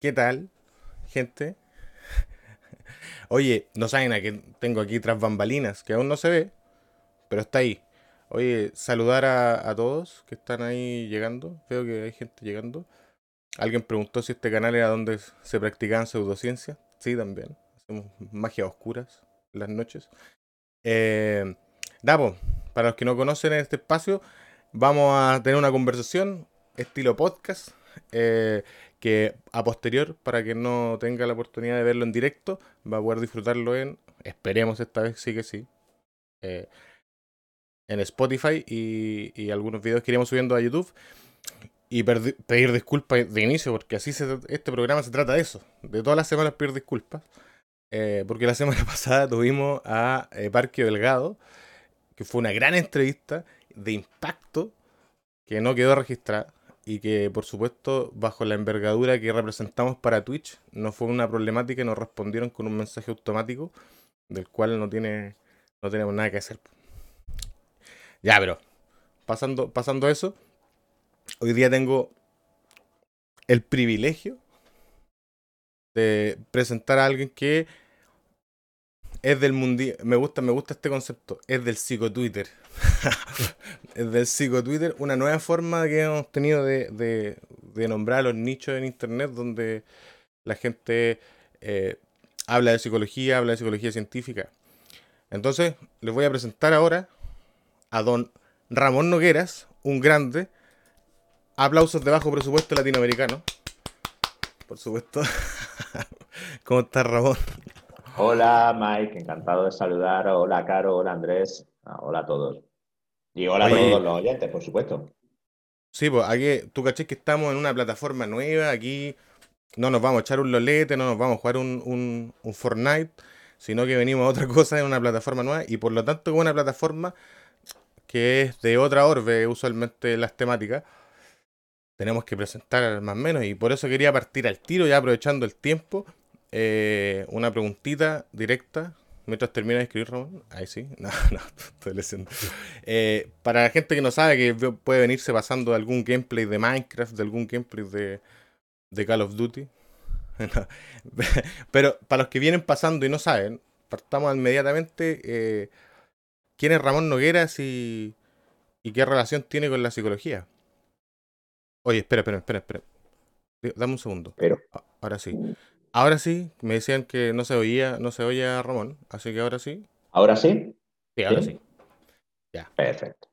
¿Qué tal, gente? Oye, no saben a quién tengo aquí tras bambalinas, que aún no se ve, pero está ahí. Oye, saludar a, a todos que están ahí llegando. Veo que hay gente llegando. Alguien preguntó si este canal era donde se practicaban pseudociencias. Sí, también. Hacemos magia oscuras en las noches. Eh, Dapo, para los que no conocen este espacio, vamos a tener una conversación estilo podcast. eh, que a posterior, para que no tenga la oportunidad de verlo en directo, va a poder disfrutarlo en, esperemos esta vez sí que sí, eh, en Spotify y, y algunos videos que iremos subiendo a YouTube. Y pedir disculpas de inicio, porque así se, este programa se trata de eso. De todas las semanas pedir disculpas. eh, porque la semana pasada tuvimos a eh, Parque Delgado, que fue una gran entrevista de impacto que no quedó registrada y que por supuesto bajo la envergadura que representamos para Twitch no fue una problemática y nos respondieron con un mensaje automático del cual no tiene no tenemos nada que hacer. Ya, pero pasando pasando eso, hoy día tengo el privilegio de presentar a alguien que es del mundial, me gusta me gusta este concepto, es del psicotwitter. es del psicotwitter, una nueva forma que hemos tenido de, de, de nombrar los nichos en internet donde la gente eh, habla de psicología, habla de psicología científica. Entonces, les voy a presentar ahora a don Ramón Nogueras, un grande. Aplausos de bajo presupuesto latinoamericano. Por supuesto. ¿Cómo estás, Ramón? Hola Mike, encantado de saludar. Hola Caro, hola Andrés, Ah, hola a todos. Y hola a todos los oyentes, por supuesto. Sí, pues aquí, tú caché que estamos en una plataforma nueva, aquí no nos vamos a echar un lolete, no nos vamos a jugar un, un, un Fortnite, sino que venimos a otra cosa en una plataforma nueva y por lo tanto con una plataforma que es de otra orbe, usualmente las temáticas, tenemos que presentar más o menos y por eso quería partir al tiro, ya aprovechando el tiempo, eh, una preguntita directa. Mientras termina de escribir, Ramón. Ahí sí. No, no, estoy leyendo. Eh, para la gente que no sabe, que puede venirse pasando algún gameplay de Minecraft, de algún gameplay de, de Call of Duty. No. Pero para los que vienen pasando y no saben, partamos inmediatamente. eh, ¿Quién es Ramón Nogueras y, y qué relación tiene con la psicología? Oye, espera, espera, espera, espera. Dame un segundo. Pero A- Ahora sí. Ahora sí, me decían que no se oía, no se oía a Ramón, así que ahora sí. ahora sí, Sí, ahora ¿Sí? sí. Ya. perfecto.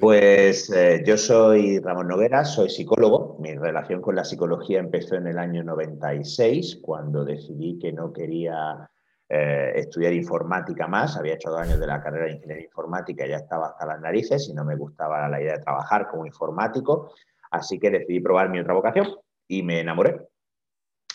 Pues eh, yo soy Ramón Noguera, soy psicólogo. Mi relación con la psicología empezó en el año 96, cuando decidí que no quería eh, estudiar informática más. Había hecho dos años de la carrera de ingeniería informática ya estaba hasta las narices y no me gustaba la idea de trabajar como informático. Así que decidí probar mi otra vocación y me enamoré.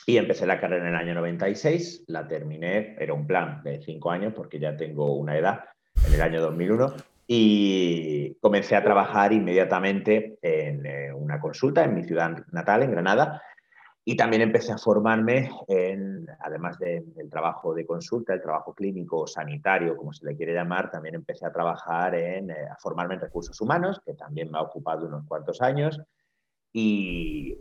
Y empecé la carrera en el año 96, la terminé, era un plan de cinco años porque ya tengo una edad, en el año 2001, y comencé a trabajar inmediatamente en eh, una consulta en mi ciudad natal, en Granada, y también empecé a formarme en, además de- del trabajo de consulta, el trabajo clínico sanitario, como se le quiere llamar, también empecé a trabajar en, eh, a formarme en recursos humanos, que también me ha ocupado unos cuantos años, y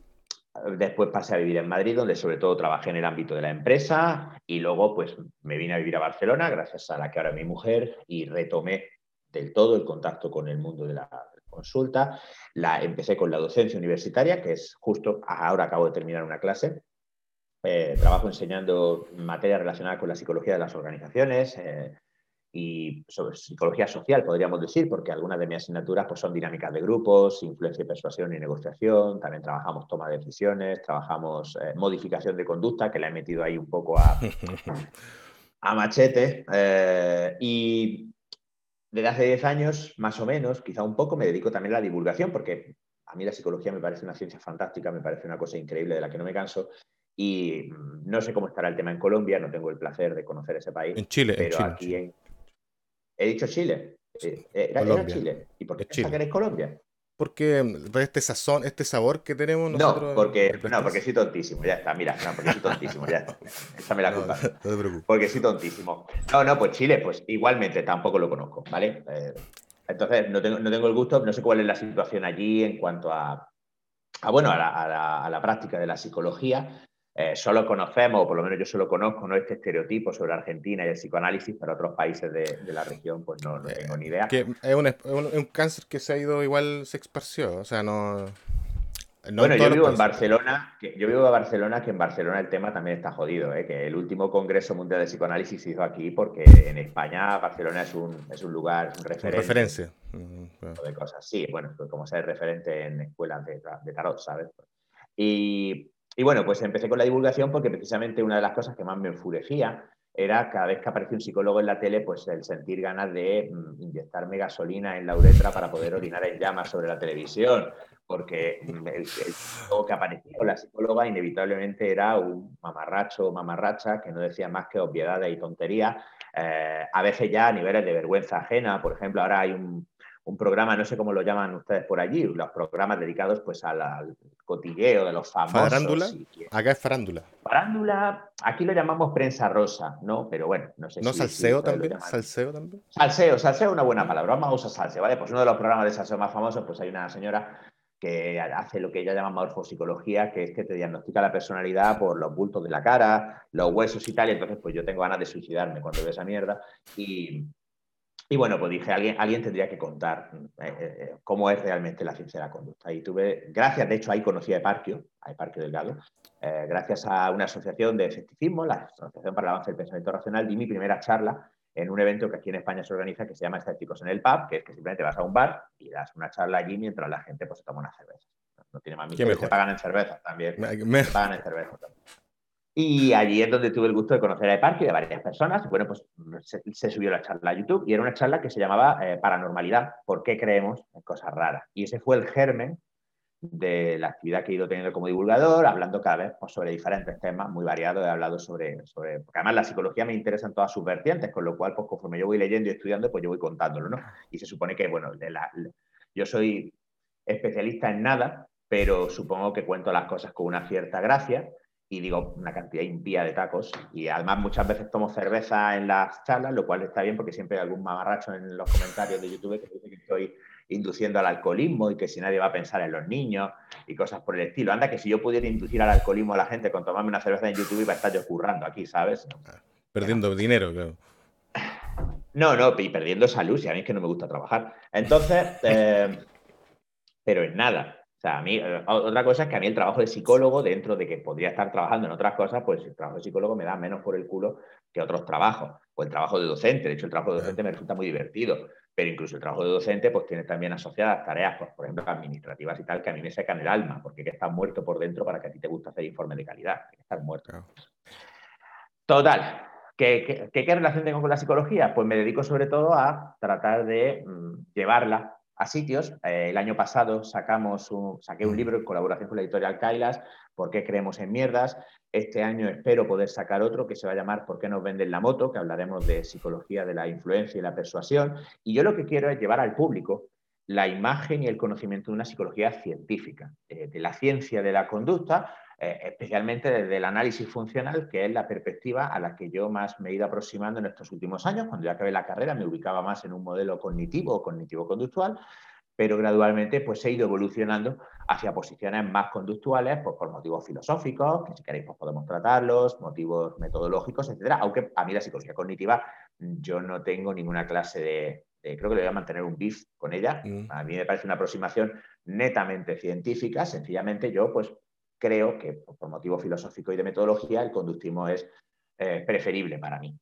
Después pasé a vivir en Madrid, donde sobre todo trabajé en el ámbito de la empresa y luego pues me vine a vivir a Barcelona, gracias a la que ahora es mi mujer, y retomé del todo el contacto con el mundo de la consulta. La, empecé con la docencia universitaria, que es justo ahora acabo de terminar una clase. Eh, trabajo enseñando materias relacionadas con la psicología de las organizaciones eh, y sobre psicología social, podríamos decir, porque algunas de mis asignaturas pues, son dinámicas de grupos, influencia y persuasión y negociación, también trabajamos toma de decisiones, trabajamos eh, modificación de conducta, que la he metido ahí un poco a, a machete, eh, y desde hace 10 años, más o menos, quizá un poco, me dedico también a la divulgación, porque a mí la psicología me parece una ciencia fantástica, me parece una cosa increíble de la que no me canso, y mm, no sé cómo estará el tema en Colombia, no tengo el placer de conocer ese país, En Chile, en pero Chile. aquí Chile. en... He dicho Chile. Eh, Era, era. Chile. ¿Y por qué eres Colombia? Porque mm, este sazón, este sabor que tenemos nosotros. No, porque, no, porque soy tontísimo, ya está, mira, no, porque soy tontísimo, ya está. Échame la No, culpa. no te preocupes. Porque soy tontísimo. No, no, pues Chile, pues igualmente tampoco lo conozco, ¿vale? Eh, entonces, no tengo, no tengo el gusto, no sé cuál es la situación allí en cuanto a, a bueno, a la, a la- a la práctica de la psicología, eh, solo conocemos, o por lo menos yo solo conozco, ¿no? este estereotipo sobre Argentina y el psicoanálisis, pero otros países de, la región, pues no, tengo ni idea. Que es, un, cáncer que se ha ido igual, se esparció, o sea, no... bueno, yo vivo en Barcelona, que, yo vivo en Barcelona, que en Barcelona el tema también está jodido, ¿eh? que el último Congreso Mundial de Psicoanálisis se hizo aquí porque en España Barcelona es un, es un lugar, un referente. Referencia. Mm, de cosas, sí, bueno, como ser referente en escuelas de, de tarot, ¿sabes? Y, y bueno, pues empecé con la divulgación porque precisamente una de las cosas que más me enfurecía era cada vez que aparecía un psicólogo en la tele, pues el sentir ganas de mm, inyectarme gasolina en la uretra para poder orinar en llamas sobre la televisión, porque mm, el, psicólogo que aparecía la psicóloga inevitablemente era un mamarracho o mamarracha que no decía más que obviedades y tonterías, eh, a veces ya a niveles de vergüenza ajena. Por ejemplo, ahora hay un, un programa, no sé cómo lo llaman ustedes por allí, los programas dedicados pues al, cotilleo de los famosos. ¿Farándula? Acá es farándula. Farándula, aquí lo llamamos prensa rosa, ¿no? Pero bueno, no sé ¿No salseo también? ¿Salseo también? Salseo, salseo es una buena palabra, vamos a usar salseo, ¿vale? Pues uno de los programas de salseo más famosos, pues hay una señora que hace lo que ella llama morfopsicología, que es que te diagnostica la personalidad por los bultos de la cara, los huesos y tal, y entonces pues yo tengo ganas de suicidarme cuando veo esa mierda y, y bueno, pues dije, alguien, alguien tendría que contar eh, eh, eh, cómo es realmente la ciencia de la conducta. Y tuve, gracias, de hecho, ahí conocí a Eparquio, a Eparquio Delgado, gracias a una asociación de escepticismo, la Asociación para el Avance del Pensamiento Racional, di mi primera charla en un evento que aquí en España se organiza que se llama Escépticos en el Pub, que es que simplemente vas a un bar y das una charla allí mientras la gente pues, se toma una cerveza. No tiene más misterio, se pagan en cerveza también. Me... Se pagan en cerveza también. Y allí es donde tuve el gusto de conocer a Eparquio y de varias personas. Bueno, pues se, subió la charla a YouTube y era una charla que se llamaba eh, Paranormalidad, ¿por qué creemos en cosas raras? Y ese fue el germen de la actividad que he ido teniendo como divulgador, hablando cada vez pues, sobre diferentes temas muy variados. He hablado sobre, sobre, porque además la psicología me interesa en todas sus vertientes, con lo cual, pues conforme yo voy leyendo y estudiando, pues yo voy contándolo, ¿no? Y se supone que, bueno, yo soy especialista en nada, pero supongo que cuento las cosas con una cierta gracia y digo una cantidad impía de tacos. Y además muchas veces tomo cerveza en las charlas, lo cual está bien porque siempre hay algún mamarracho en los comentarios de YouTube que dice que estoy induciendo al alcoholismo y que si nadie va a pensar en los niños y cosas por el estilo. Anda, que si yo pudiera inducir al alcoholismo a la gente con tomarme una cerveza en YouTube iba a estar yo currando aquí, ¿sabes? Perdiendo dinero, claro. No, no, y perdiendo salud, si a mí es que no me gusta trabajar. Entonces, eh, pero en nada. O sea, a mí, eh, otra cosa es que a mí el trabajo de psicólogo, dentro de que podría estar trabajando en otras cosas, pues el trabajo de psicólogo me da menos por el culo que otros trabajos. O el trabajo de docente. De hecho, el trabajo de docente me resulta muy divertido. Pero incluso el trabajo de docente, pues tiene también asociadas tareas, pues, por ejemplo, administrativas y tal, que a mí me secan el alma, porque hay que estar muerto por dentro para que a ti te guste hacer informe de calidad. Hay que estar muerto. Total. ¿Qué, qué, relación tengo con la psicología? Pues me dedico sobre todo a tratar de mm, llevarla a sitios. Eh, el año pasado sacamos un, saqué un libro en colaboración con la editorial Kailas, ¿Por qué creemos en mierdas? Este año espero poder sacar otro que se va a llamar ¿Por qué nos venden la moto? que hablaremos de psicología de la influencia y la persuasión. Y yo lo que quiero es llevar al público la imagen y el conocimiento de una psicología científica, eh, de la ciencia de la conducta, eh, especialmente desde el análisis funcional, que es la perspectiva a la que yo más me he ido aproximando en estos últimos años. Cuando ya acabé la carrera me ubicaba más en un modelo cognitivo o cognitivo-conductual, pero gradualmente pues he ido evolucionando hacia posiciones más conductuales pues, por motivos filosóficos, que si queréis pues, podemos tratarlos, motivos metodológicos, etcétera. Aunque a mí la psicología cognitiva yo no tengo ninguna clase de, creo que le voy a mantener un beef con ella. Mm. A mí me parece una aproximación netamente científica, sencillamente yo pues creo que por motivo filosófico y de metodología el conductismo es eh, preferible para mí.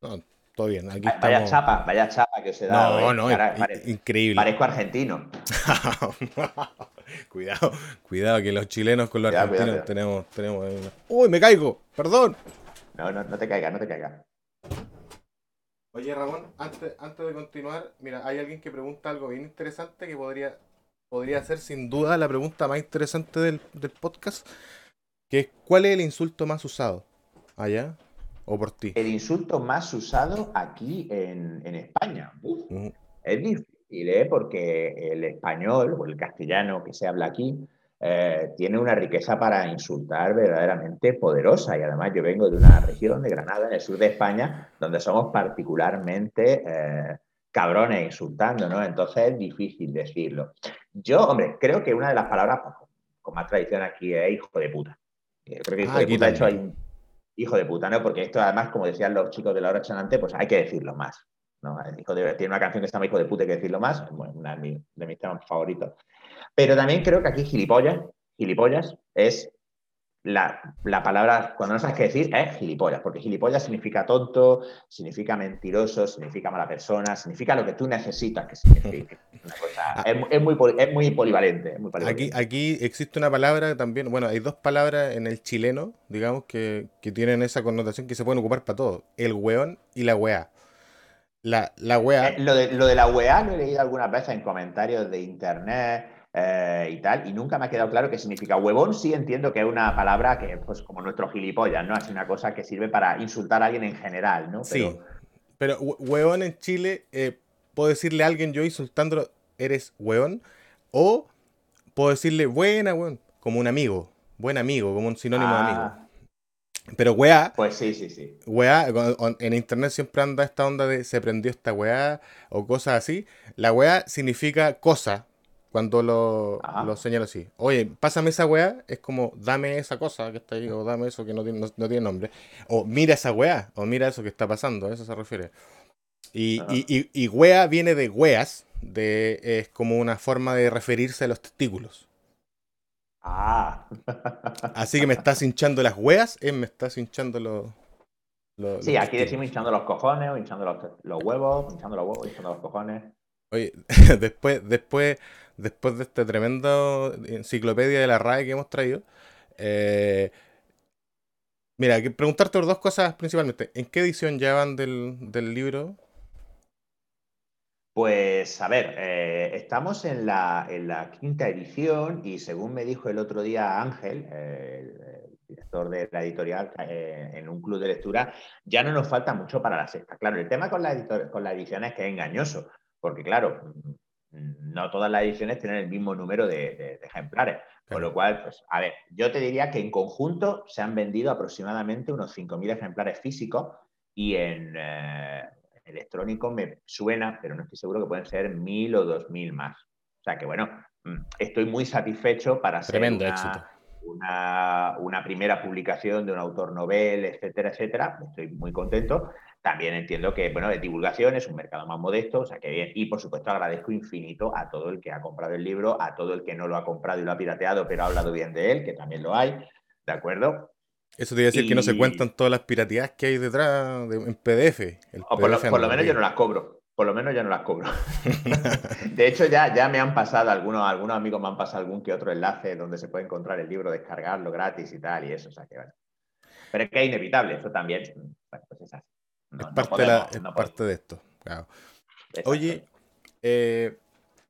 No, todo bien. Aquí vaya chapa, vaya chapa que os he dado. No, eh. no, increíble. Parezco argentino. cuidado, cuidado, que los chilenos con los argentinos tenemos, tenemos. ¡Uy, me caigo! ¡Perdón! No, no, no te caigas, no te caigas. Oye, Ramón, antes, antes de continuar, mira, hay alguien que pregunta algo bien interesante que podría podría ser sin duda la pregunta más interesante del, podcast, que es ¿cuál es el insulto más usado allá o por ti? El insulto más usado aquí en, España. Es difícil, ¿eh? porque el español o el castellano que se habla aquí eh, tiene una riqueza para insultar verdaderamente poderosa. Y además yo vengo de una región de Granada, en el sur de España, donde somos particularmente... Eh, cabrones insultando, ¿no? Entonces es difícil decirlo. Yo, hombre, creo que una de las palabras pues, con más tradición aquí es hijo de puta. Creo que hijo de puta, de hecho, hay hijo de puta, ¿no? Porque esto, además, como decían los chicos de la hora chanante, pues hay que decirlo más. ¿no? hijo de, tiene una canción que se llama Hijo de puta, hay que decirlo más, bueno, una de mis temas favoritos. Pero también creo que aquí gilipollas, gilipollas es la, palabra, cuando no sabes qué decir, es gilipollas, porque gilipollas significa tonto, significa mentiroso, significa mala persona, significa lo que tú necesitas que signifique. Ah. es, muy, muy, polivalente, Aquí, aquí existe una palabra también, bueno, hay dos palabras en el chileno, digamos, que, tienen esa connotación que se pueden ocupar para todo, el weón y la weá. La, la weá. Eh, lo, de, lo de la weá lo he leído algunas veces en comentarios de internet eh, y tal, y nunca me ha quedado claro qué significa. Huevón sí entiendo que es una palabra que, pues como nuestro gilipollas, ¿no? Es una cosa que sirve para insultar a alguien en general, ¿no? Pero... Sí, pero huevón en Chile, eh, puedo decirle a alguien yo insultándolo, eres huevón, o puedo decirle buena, huevón, como un amigo, buen amigo, como un sinónimo de amigo. Ah. Pero weá. Pues sí, sí, sí. Weá, en internet siempre anda esta onda de se prendió esta weá o cosas así. La weá significa cosa, cuando lo, lo, señalo así. Oye, pásame esa weá, es como dame esa cosa que está ahí, o dame eso que no tiene, no, tiene nombre. O mira esa weá, o mira eso que está pasando, a eso se refiere. Y, y, y, weá viene de weas, de, es como una forma de referirse a los testículos. Ah. Así que me estás hinchando las weas, es me estás hinchando los. los sí, aquí decimos hinchando los cojones, o hinchando los, los huevos, hinchando los huevos, hinchando los cojones. Oye, después, después después de esta tremenda enciclopedia de la RAE que hemos traído, eh, mira, que preguntarte dos cosas principalmente. ¿En qué edición llevan del, del libro? Pues a ver, eh, estamos en la, en la, quinta edición y según me dijo el otro día Ángel, el, director de la editorial, eh, en un club de lectura, ya no nos falta mucho para la sexta. Claro, el tema con la, con la edición es que es engañoso, porque claro, no todas las ediciones tienen el mismo número de, ejemplares. Con lo cual, pues, a ver, yo te diría que en conjunto se han vendido aproximadamente unos 5.000 ejemplares físicos y en eh, electrónico me suena, pero no estoy seguro que pueden ser 1.000 o 2.000 más. O sea que, bueno, mm, estoy muy satisfecho para ser Tremendo éxito. Una, una, primera publicación de un autor novel, etcétera, etcétera. Estoy muy contento. También entiendo que, bueno, de divulgación es un mercado más modesto, o sea que bien. Y por supuesto agradezco infinito a todo el que ha comprado el libro, a todo el que no lo ha comprado y lo ha pirateado, pero ha hablado bien de él, que también lo hay, ¿de acuerdo? Eso te iba a decir que no se cuentan todas las pirateadas que hay detrás de, en PDF. por, lo, menos yo no las cobro. Por lo menos ya no las cobro. de hecho, ya, ya me han pasado algunos, algunos amigos me han pasado algún que otro enlace donde se puede encontrar el libro, descargarlo gratis y tal, y eso. O sea que bueno. Pero es que es inevitable, eso también. Bueno, pues es así es parte, de, parte de esto. Oye, eh,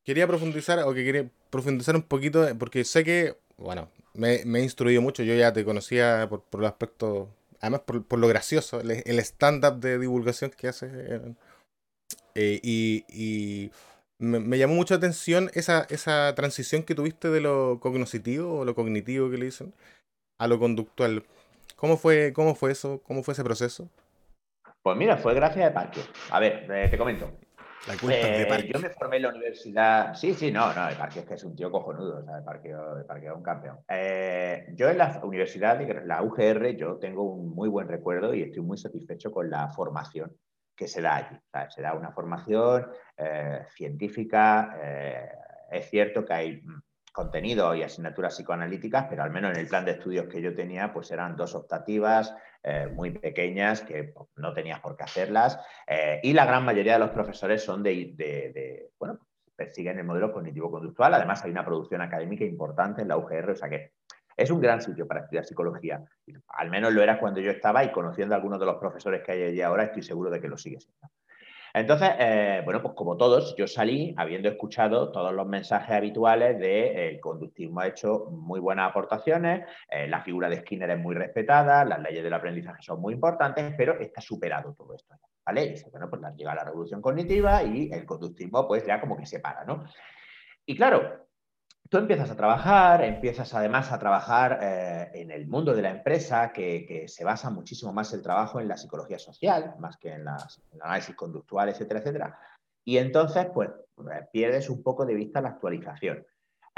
quería profundizar, o que quería profundizar un poquito, porque sé que, bueno, me, he instruido mucho, yo ya te conocía por, por el aspecto, además por, lo gracioso, el, stand-up de divulgación que haces. Eh, y, me, llamó mucho atención esa, esa transición que tuviste de lo cognoscitivo o lo cognitivo que le dicen a lo conductual. ¿Cómo fue, cómo fue eso? ¿Cómo fue ese proceso? Pues mira, fue gracias de Parque. A ver, eh, te comento. La de eh, Yo me formé en la universidad. Sí, sí, no, no, el Parque es que es un tío cojonudo, o sea, el Parque, es un campeón. Eh, yo en la universidad, de la UGR, yo tengo un muy buen recuerdo y estoy muy satisfecho con la formación que se da allí. se da una formación científica. es cierto que hay contenido y asignaturas psicoanalíticas, pero al menos en el plan de estudios que yo tenía, pues eran dos optativas eh, muy pequeñas que pues, no tenías por qué hacerlas. Eh, y la gran mayoría de los profesores son de, de, bueno, persiguen el modelo cognitivo-conductual. Además, hay una producción académica importante en la UGR, o sea que es un gran sitio para estudiar psicología. Al menos lo era cuando yo estaba y conociendo a algunos de los profesores que hay allí ahora, estoy seguro de que lo sigue siendo. Entonces, eh, bueno, pues como todos, yo salí habiendo escuchado todos los mensajes habituales de el conductismo ha hecho muy buenas aportaciones, eh, la figura de Skinner es muy respetada, las leyes del aprendizaje son muy importantes, pero está superado todo esto. ¿Vale? Y dice, bueno, pues llega la revolución cognitiva y el conductismo pues ya como que se para, ¿no? Y claro, Tú empiezas a trabajar, empiezas además a trabajar eh, en el mundo de la empresa, que, se basa muchísimo más el trabajo en la psicología social, más que en, el análisis conductual, etcétera, etcétera. Y entonces, pues, eh, pierdes un poco de vista la actualización.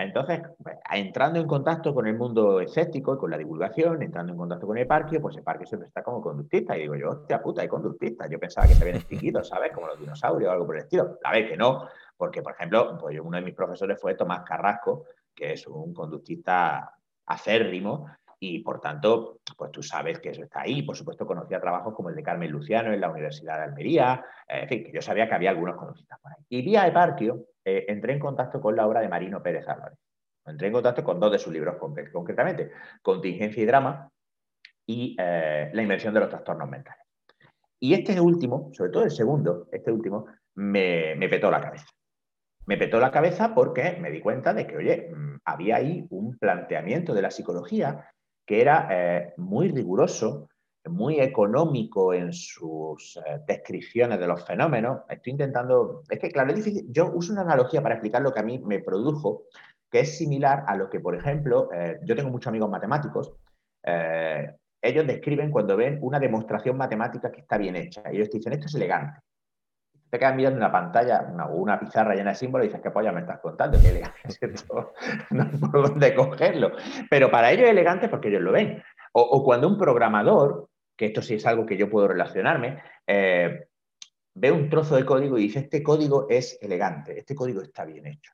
Entonces, pues, entrando en contacto con el mundo escéptico y con la divulgación, entrando en contacto con el parque, pues el parque siempre está como conductista. Y digo yo, hostia puta, hay conductistas. Yo pensaba que se habían extinguido, ¿sabes? Como los dinosaurios o algo por el estilo. La vez que no, porque, por ejemplo, pues uno de mis profesores fue Tomás Carrasco, que es un conductista acérrimo, y por tanto, pues tú sabes que eso está ahí. Por supuesto, conocía trabajos como el de Carmen Luciano en la Universidad de Almería, en fin, yo sabía que había algunos conductistas por ahí. Y vía Eparquio eh, entré en contacto con la obra de Marino Pérez Álvarez. Entré en contacto con dos de sus libros concretamente, Contingencia y Drama y eh, La invención de los trastornos mentales. Y este último, sobre todo el segundo, este último, me, me petó la cabeza. Me petó la cabeza porque me di cuenta de que, oye, mm, había ahí un planteamiento de la psicología que era eh, muy riguroso, muy económico en sus eh, descripciones de los fenómenos. Estoy intentando, es que claro, es difícil. Yo uso una analogía para explicar lo que a mí me produjo, que es similar a lo que, por ejemplo, eh, yo tengo muchos amigos matemáticos, ellos describen cuando ven una demostración matemática que está bien hecha. Ellos dicen, esto es elegante. Te quedas mirando una pantalla o una, pizarra llena de símbolos y dices, ¿qué polla me estás contando? Qué elegante es esto. no hay por dónde cogerlo. Pero para ellos es elegante porque ellos lo ven. o, cuando un programador que esto sí es algo que yo puedo relacionarme, eh, ve un trozo de código y dice, este código es elegante, este código está bien hecho.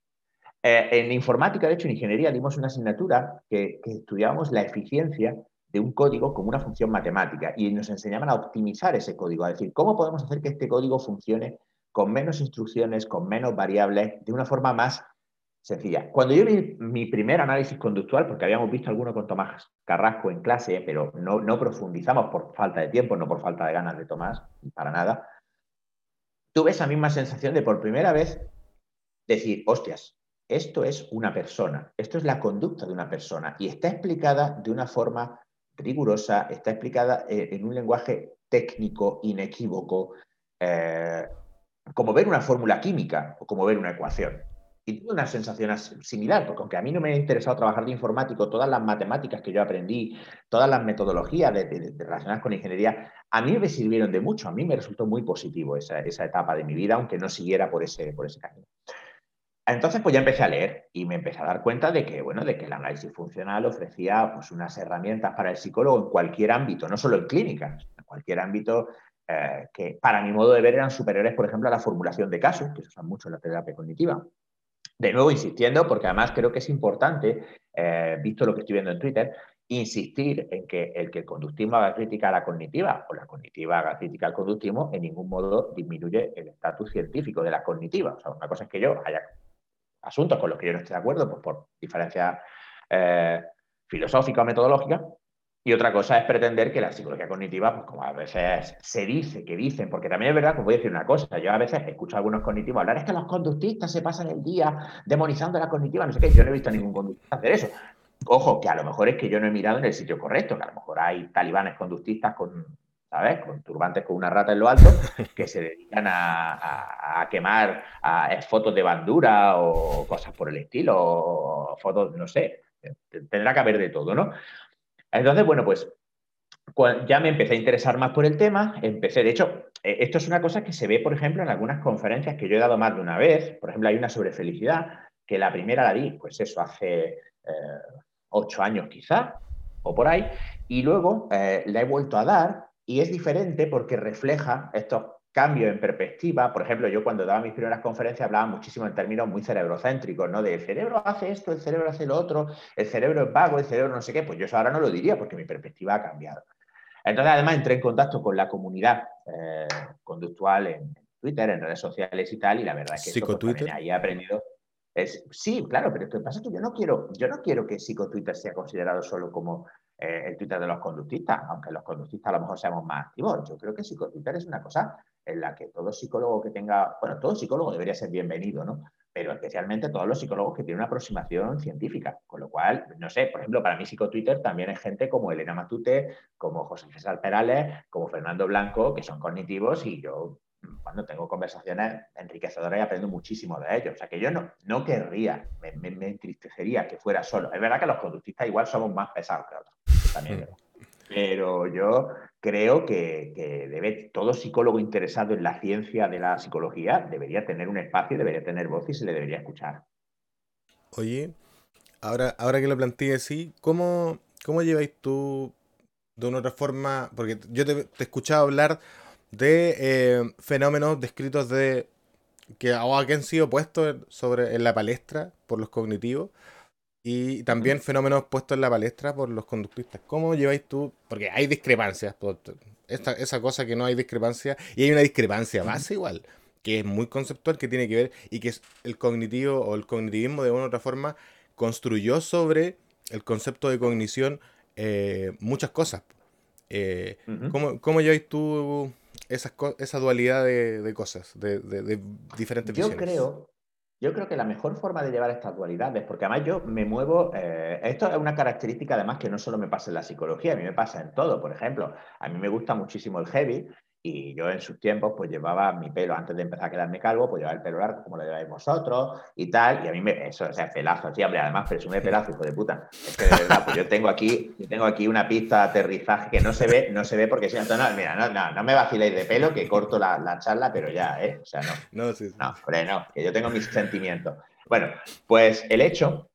Eh, en informática, de hecho, en ingeniería dimos una asignatura que, estudiábamos la eficiencia de un código como una función matemática y nos enseñaban a optimizar ese código, a decir, ¿cómo podemos hacer que este código funcione con menos instrucciones, con menos variables, de una forma más sencilla. Cuando yo vi mi primer análisis conductual, porque habíamos visto alguno con Tomás Carrasco en clase, pero no, no profundizamos por falta de tiempo, no por falta de ganas de Tomás, para nada, tuve esa misma sensación de por primera vez decir, hostias, esto es una persona, esto es la conducta de una persona y está explicada de una forma rigurosa, está explicada eh, en un lenguaje técnico, inequívoco, eh, como ver una fórmula química o como ver una ecuación. Y tuve una sensación similar, porque aunque a mí no me ha interesado trabajar de informático, todas las matemáticas que yo aprendí, todas las metodologías relacionadas con ingeniería, a mí me sirvieron de mucho, a mí me resultó muy positivo esa, etapa de mi vida, aunque no siguiera por ese camino. Entonces, pues ya empecé a leer y me empecé a dar cuenta de que, bueno, de que el análisis funcional ofrecía pues, unas herramientas para el psicólogo en cualquier ámbito, no solo en clínica, en cualquier ámbito eh, que para mi modo de ver eran superiores, por ejemplo, a la formulación de casos, que se usan mucho en la terapia cognitiva de nuevo insistiendo, porque además creo que es importante, eh, visto lo que estoy viendo en Twitter, insistir en que el que el conductismo haga crítica a la cognitiva o la cognitiva haga crítica al conductismo en ningún modo disminuye el estatus científico de la cognitiva. O sea, una cosa es que yo haya asuntos con los que yo no estoy de acuerdo, pues por diferencias eh, filosóficas o metodológicas, y otra cosa es pretender que la psicología cognitiva, pues como a veces se dice, que dicen, porque también es verdad, pues voy a decir una cosa, yo a veces escucho a algunos cognitivos hablar, es que los conductistas se pasan el día demonizando la cognitiva, no sé qué, yo no he visto a ningún conductista hacer eso. Ojo, que a lo mejor es que yo no he mirado en el sitio correcto, que a lo mejor hay talibanes conductistas con, ¿sabes? Con turbantes con una rata en lo alto, que se dedican a, quemar fotos de bandura o cosas por el estilo, o fotos, no sé, tendrá que haber de todo, ¿no? Entonces, bueno, pues ya me empecé a interesar más por el tema, empecé, de hecho, eh, esto es una cosa que se ve, por ejemplo, en algunas conferencias que yo he dado más de una vez, por ejemplo, hay una sobre felicidad, que la primera la di, pues eso, hace eh, ocho años quizá, o por ahí, y luego eh, la he vuelto a dar y es diferente porque refleja estos cambio en perspectiva. Por ejemplo, yo cuando daba mis primeras conferencias hablaba muchísimo en términos muy cerebrocéntricos, ¿no? De el cerebro hace esto, el cerebro hace lo otro, el cerebro es vago, el cerebro no sé qué. Pues yo eso ahora no lo diría porque mi perspectiva ha cambiado. Entonces, además, entré en contacto con la comunidad eh, conductual en Twitter, en redes sociales y tal, y la verdad es que eso, pues, ahí he aprendido. Es, sí, claro, pero lo que pasa es que yo no quiero, yo no quiero que psicotwitter sea considerado solo como eh, el Twitter de los conductistas, aunque los conductistas a lo mejor seamos más activos. Yo creo que psicotwitter es una cosa en la que todo psicólogo que tenga, bueno, todo psicólogo debería ser bienvenido, ¿no? Pero especialmente todos los psicólogos que tienen una aproximación científica. Con lo cual, no sé, por ejemplo, para mí psicotwitter también hay gente como Elena Matute, como José César Perales, como Fernando Blanco, que son cognitivos y yo cuando tengo conversaciones enriquecedoras y aprendo muchísimo de ellos. O sea que yo no, no querría, me, entristecería que fuera solo. Es verdad que los conductistas igual somos más pesados que otros. También pero yo creo que, debe, todo psicólogo interesado en la ciencia de la psicología debería tener un espacio, debería tener voz y se le debería escuchar. Oye, Ahora, ahora que lo planteé así, ¿cómo, cómo lleváis tú de una otra forma? Porque yo te, te he escuchado hablar de eh, fenómenos descritos de que, que han sido puestos sobre, en la palestra por los cognitivos y también fenómenos puestos en la palestra por los conductistas. ¿Cómo lleváis tú? Porque hay discrepancias, esta, esa cosa que no hay discrepancia, y hay una discrepancia base igual, que es muy conceptual, que tiene que ver, y que es el cognitivo o el cognitivismo de una u otra forma construyó sobre el concepto de cognición eh, muchas cosas. Eh, ¿cómo, ¿Cómo lleváis tú esa dualidad de, cosas, de, diferentes yo Creo, yo creo que la mejor forma de llevar estas dualidades, porque además yo me muevo, eh, esto es una característica además que no solo me pasa en la psicología, a mí me pasa en todo. Por ejemplo, a mí me gusta muchísimo el heavy y yo en sus tiempos, pues llevaba mi pelo, antes de empezar a quedarme calvo, pues llevaba el pelo largo como lo lleváis vosotros y tal. Y a mí me, eso, o sea, pelazo, sí, hombre, además presume pelazo, hijo de puta. Es que de verdad, pues yo tengo aquí, yo tengo aquí una pista de aterrizaje que no se ve, no se ve porque si no, no mira, no, no, no me vaciléis de pelo, que corto la, la, charla, pero ya, ¿eh? O sea, no. No, sí, sí. no, hombre, no, que yo tengo mis sentimientos. Bueno, pues el hecho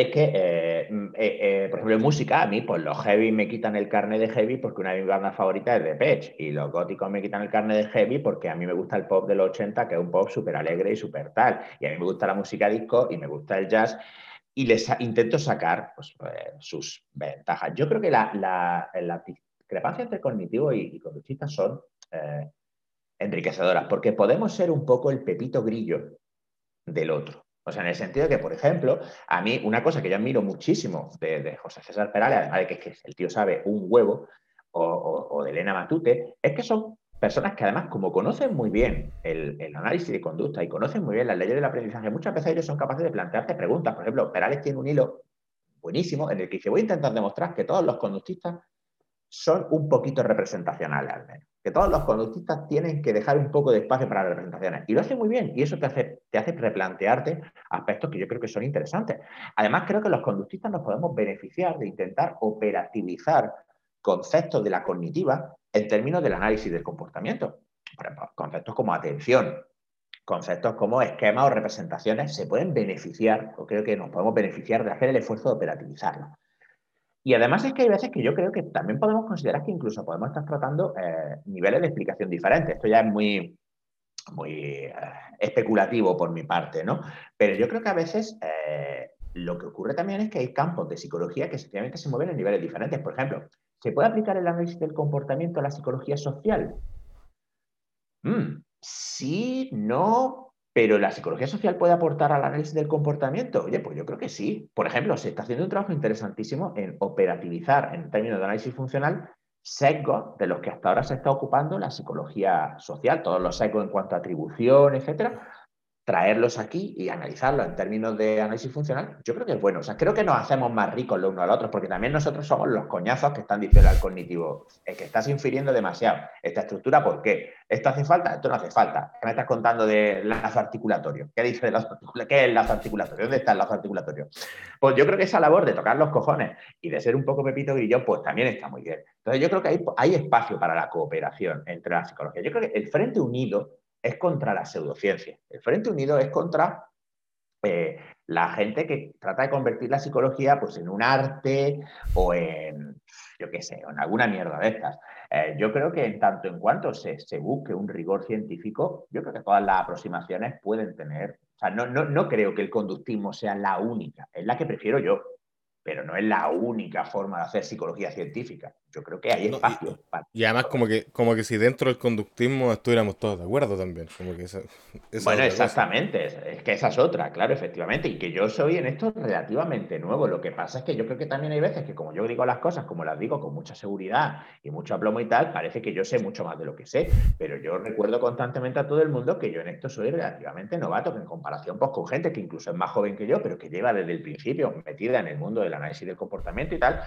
es que, eh, mm, eh, eh, por ejemplo, en música, a mí, pues los heavy me quitan el carne de heavy porque una de mis bandas favoritas es Depeche y los góticos me quitan el carne de heavy porque a mí me gusta el pop de los 80, que es un pop súper alegre y súper tal. Y a mí me gusta la música disco y me gusta el jazz y les intento sacar pues, sus ventajas. Yo creo que la, la, discrepancia entre cognitivo y, y son enriquecedoras porque podemos ser un poco el pepito grillo del otro. O sea, en el sentido de que, por ejemplo, a mí una cosa que yo admiro muchísimo de, José César Perales, además de que, el tío sabe un huevo, o, de Elena Matute, es que son personas que además, como conocen muy bien el, análisis de conducta y conocen muy bien las leyes del aprendizaje, muchas veces ellos son capaces de plantearte preguntas. Por ejemplo, Perales tiene un hilo buenísimo en el que dice, voy a intentar demostrar que todos los conductistas son un poquito representacionales al menos. Que todos los conductistas tienen que dejar un poco de espacio para las representaciones. Y lo hace muy bien. Y eso te hace, te hace replantearte aspectos que yo creo que son interesantes. Además, creo que los conductistas nos podemos beneficiar de intentar operativizar conceptos de la cognitiva en términos del análisis del comportamiento. Por ejemplo, conceptos como atención, conceptos como esquemas o representaciones se pueden beneficiar, o creo que nos podemos beneficiar de hacer el esfuerzo de operativizarlos. Y además es que hay veces que yo creo que también podemos considerar que incluso podemos estar tratando eh, niveles de explicación diferentes. Esto ya es muy, muy eh, especulativo por mi parte, ¿no? Pero yo creo que a veces eh, lo que ocurre también es que hay campos de psicología que sencillamente se mueven en niveles diferentes. Por ejemplo, ¿se puede aplicar el análisis del comportamiento a la psicología social? Mm, sí, no, pero la psicología social puede aportar al análisis del comportamiento. Oye, pues yo creo que sí. Por ejemplo, se está haciendo un trabajo interesantísimo en operativizar, en términos de análisis funcional, sesgos de los que hasta ahora se está ocupando la psicología social, todos los sesgos en cuanto a atribución, etcétera, traerlos aquí y analizarlos en términos de análisis funcional, yo creo que es bueno. O sea, creo que nos hacemos más ricos los unos al otro, porque también nosotros somos los coñazos que están diciendo al cognitivo, es que estás infiriendo demasiado. Esta estructura, ¿por qué? ¿Esto hace falta? Esto no hace falta. ¿Qué me estás contando de lazo articulatorio? ¿Qué dice de lazo articulatorio? ¿Qué es el lazo articulatorio? ¿Dónde está el lazo articulatorio? Pues yo creo que esa labor de tocar los cojones y de ser un poco pepito grillo, pues también está muy bien. Entonces yo creo que hay, hay espacio para la cooperación entre la psicología. Yo creo que el Frente Unido es contra la pseudociencia. El Frente Unido es contra eh, la gente que trata de convertir la psicología pues, en un arte o en, yo qué sé, en alguna mierda de estas. Eh, yo creo que en tanto en cuanto se, se, busque un rigor científico, yo creo que todas las aproximaciones pueden tener, o sea, no, no, no creo que el conductismo sea la única, es la que prefiero yo pero no es la única forma de hacer psicología científica. Yo creo que hay espacio. y, además como que, como que si dentro del conductismo estuviéramos todos de acuerdo también. Como que bueno, exactamente. Es, que esa es otra, claro, efectivamente. Y que yo soy en esto relativamente nuevo. Lo que pasa es que yo creo que también hay veces que como yo digo las cosas, como las digo con mucha seguridad y mucho aplomo y tal, parece que yo sé mucho más de lo que sé. Pero yo recuerdo constantemente a todo el mundo que yo en esto soy relativamente novato, que en comparación pues, con gente que incluso es más joven que yo, pero que lleva desde el principio metida en el mundo del análisis del comportamiento y tal,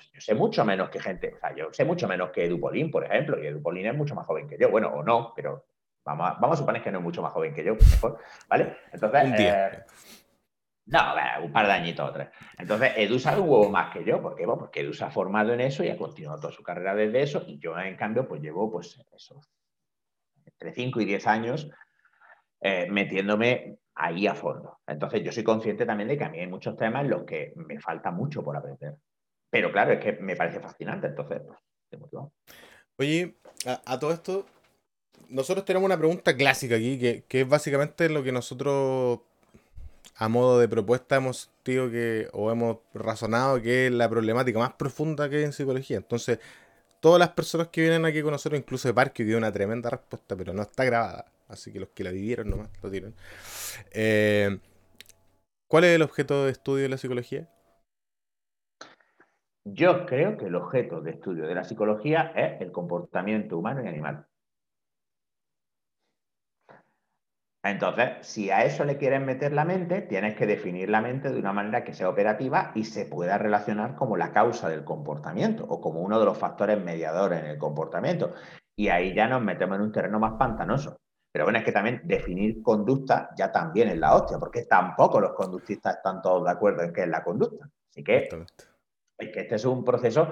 pues yo sé mucho menos que gente, o sea, yo sé mucho menos que Edupolín, por ejemplo, y Edupolín es mucho más joven que yo, bueno, o no, pero vamos a, vamos a suponer que no es mucho más joven que yo, mejor, ¿vale? Entonces... Eh, no, un par de añitos o tres. Entonces, Edu sabe un huevo más que yo. ¿Por qué? porque Edu se ha formado en eso y ha continuado toda su carrera desde eso. Y yo, en cambio, pues llevo, pues, eso, entre 5 y 10 años eh, metiéndome ahí a fondo. Entonces yo soy consciente también de que a mí hay muchos temas en los que me falta mucho por aprender. Pero claro, es que me parece fascinante, entonces, pues, Oye, a, todo esto, nosotros tenemos una pregunta clásica aquí, que, que, es básicamente lo que nosotros, a modo de propuesta, hemos dicho que, o hemos razonado que es la problemática más profunda que hay en psicología. Entonces, todas las personas que vienen aquí con nosotros, incluso de Parque, dio una tremenda respuesta, pero no está grabada. Así que los que la vivieron nomás lo tienen. Eh, ¿Cuál es el objeto de estudio de la psicología? Yo creo que el objeto de estudio de la psicología es el comportamiento humano y animal. Entonces, si a eso le quieres meter la mente, tienes que definir la mente de una manera que sea operativa y se pueda relacionar como la causa del comportamiento o como uno de los factores mediadores en el comportamiento. Y ahí ya nos metemos en un terreno más pantanoso. Pero bueno, es que también definir conducta ya también es la hostia, porque tampoco los conductistas están todos de acuerdo en qué es la conducta. Así que que este es un proceso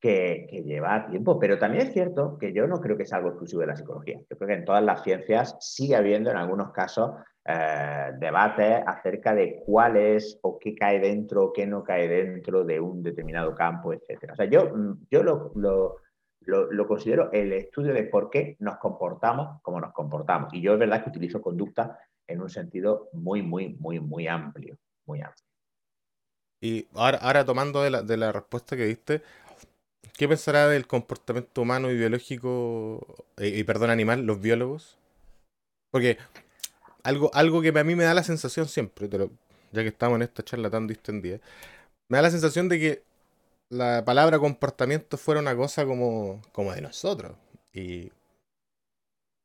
que, lleva tiempo, pero también es cierto que yo no creo que sea algo exclusivo de la psicología. Yo creo que en todas las ciencias sigue habiendo en algunos casos eh, debates acerca de cuál es o qué cae dentro o qué no cae dentro de un determinado campo, etc. O sea, yo, mm, yo lo, lo, considero el estudio de por qué nos comportamos como nos comportamos. Y yo es verdad que utilizo conducta en un sentido muy, muy, muy, muy amplio. Muy amplio. Y ahora, tomando de la, de la, respuesta que diste, ¿qué pensará del comportamiento humano y biológico, eh, y, perdón, animal, los biólogos? Porque algo, algo que a mí me da la sensación siempre, pero ya que estamos en esta charla tan distendida, me da la sensación de que la palabra comportamiento fuera una cosa como, como de nosotros. Y,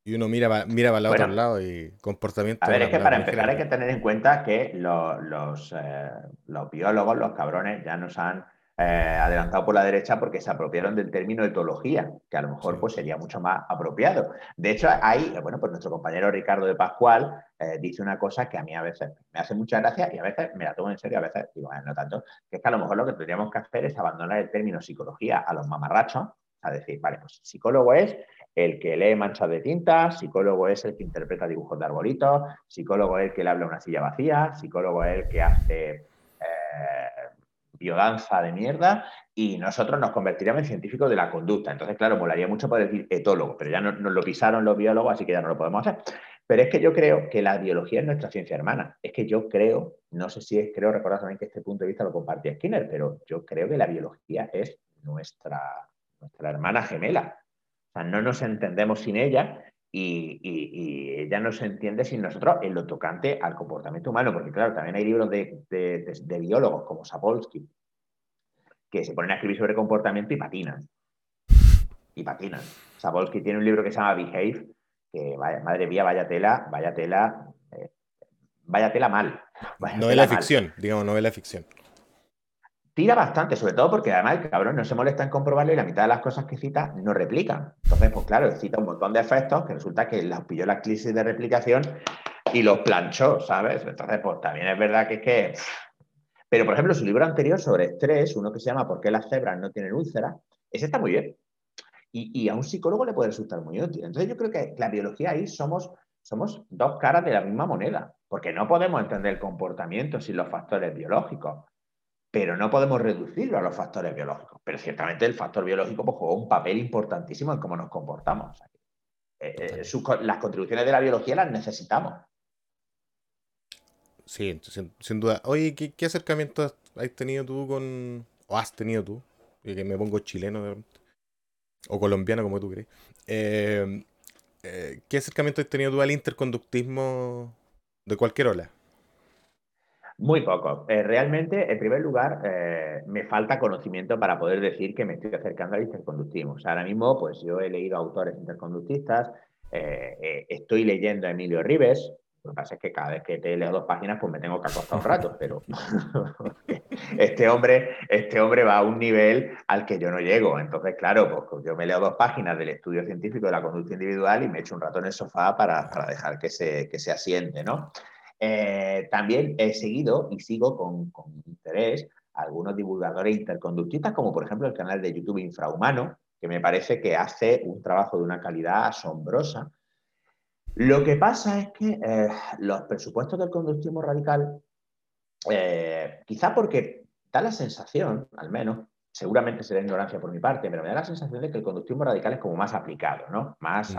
y uno mira, mira para el otro lado y comportamiento. A ver, es que para empezar hay que tener en cuenta que los, los, eh, los biólogos, los cabrones, ya nos han eh, adelantado por la derecha porque se apropiaron del término etología, que a lo mejor pues, sería mucho más apropiado. De hecho, ahí, bueno, pues nuestro compañero Ricardo de Pascual eh, dice una cosa que a mí a veces me hace mucha gracia y a veces me la tomo en serio, a veces digo, no tanto, que es que a lo mejor lo que tendríamos que hacer es abandonar el término psicología a los mamarrachos, a decir, vale, pues psicólogo es el que lee manchas de tinta, psicólogo es el que interpreta dibujos de arbolitos, psicólogo es el que le habla a una silla vacía, psicólogo es el que hace eh, biodanza de mierda y nosotros nos convertiríamos en científicos de la conducta. Entonces, claro, molaría mucho poder decir etólogo, pero ya nos lo pisaron los biólogos, así que ya no lo podemos hacer. Pero es que yo creo que la biología es nuestra ciencia hermana. Es que yo creo, no sé si es, creo recordar también que este punto de vista lo compartía Skinner, pero yo creo que la biología es nuestra, nuestra hermana gemela. O sea, no nos entendemos sin ella y, ella no se entiende sin nosotros en lo tocante al comportamiento humano, porque claro, también hay libros de, de, biólogos como Sapolsky que se ponen a escribir sobre comportamiento y patinan. Y patinan. Sapolsky tiene un libro que se llama Behave, que madre mía, vaya tela, vaya tela, eh, vaya tela mal. novela de ficción, digamos, novela ficción tira bastante, sobre todo porque además el cabrón no se molesta en comprobarlo y la mitad de las cosas que cita no replican. Entonces, pues claro, cita un montón de efectos que resulta que las pilló la crisis de replicación y los planchó, ¿sabes? Entonces, pues también es verdad que es que... Pero, por ejemplo, su libro anterior sobre estrés, uno que se llama ¿Por qué las cebras no tienen úlceras? Ese está muy bien. Y, a un psicólogo le puede resultar muy útil. Entonces, yo creo que la biología ahí somos, somos dos caras de la misma moneda, porque no podemos entender el comportamiento sin los factores biológicos pero no podemos reducirlo a los factores biológicos. Pero ciertamente el factor biológico pues, juega un papel importantísimo en cómo nos comportamos. Eh, eh, las contribuciones de la biología las necesitamos. Sí, sin, duda. Oye, ¿qué, acercamiento has tenido tú con, o has tenido tú, que me pongo chileno o colombiano como tú crees, eh, ¿qué acercamiento has tenido tú al interconductismo de cualquier ola? Muy poco. Eh, realmente, en primer lugar, eh, me falta conocimiento para poder decir que me estoy acercando al interconductismo. O ahora mismo, pues yo he leído autores interconductistas, eh, estoy leyendo a Emilio Rives. Lo que pasa es que cada vez que te leo dos páginas, pues me tengo que acostar un rato, pero este hombre, este hombre va a un nivel al que yo no llego. Entonces, claro, pues yo me leo dos páginas del estudio científico de la conducta individual y me echo un rato en el sofá para, para dejar que se, que se asiente, ¿no? Eh, también he seguido y sigo con, interés algunos divulgadores interconductistas, como por ejemplo el canal de YouTube Infrahumano, que me parece que hace un trabajo de una calidad asombrosa. Lo que pasa es que eh, los presupuestos del conductismo radical, eh, quizá porque da la sensación, al menos, seguramente será ignorancia por mi parte, pero me da la sensación de que el conductismo radical es como más aplicado, ¿no? Más mm.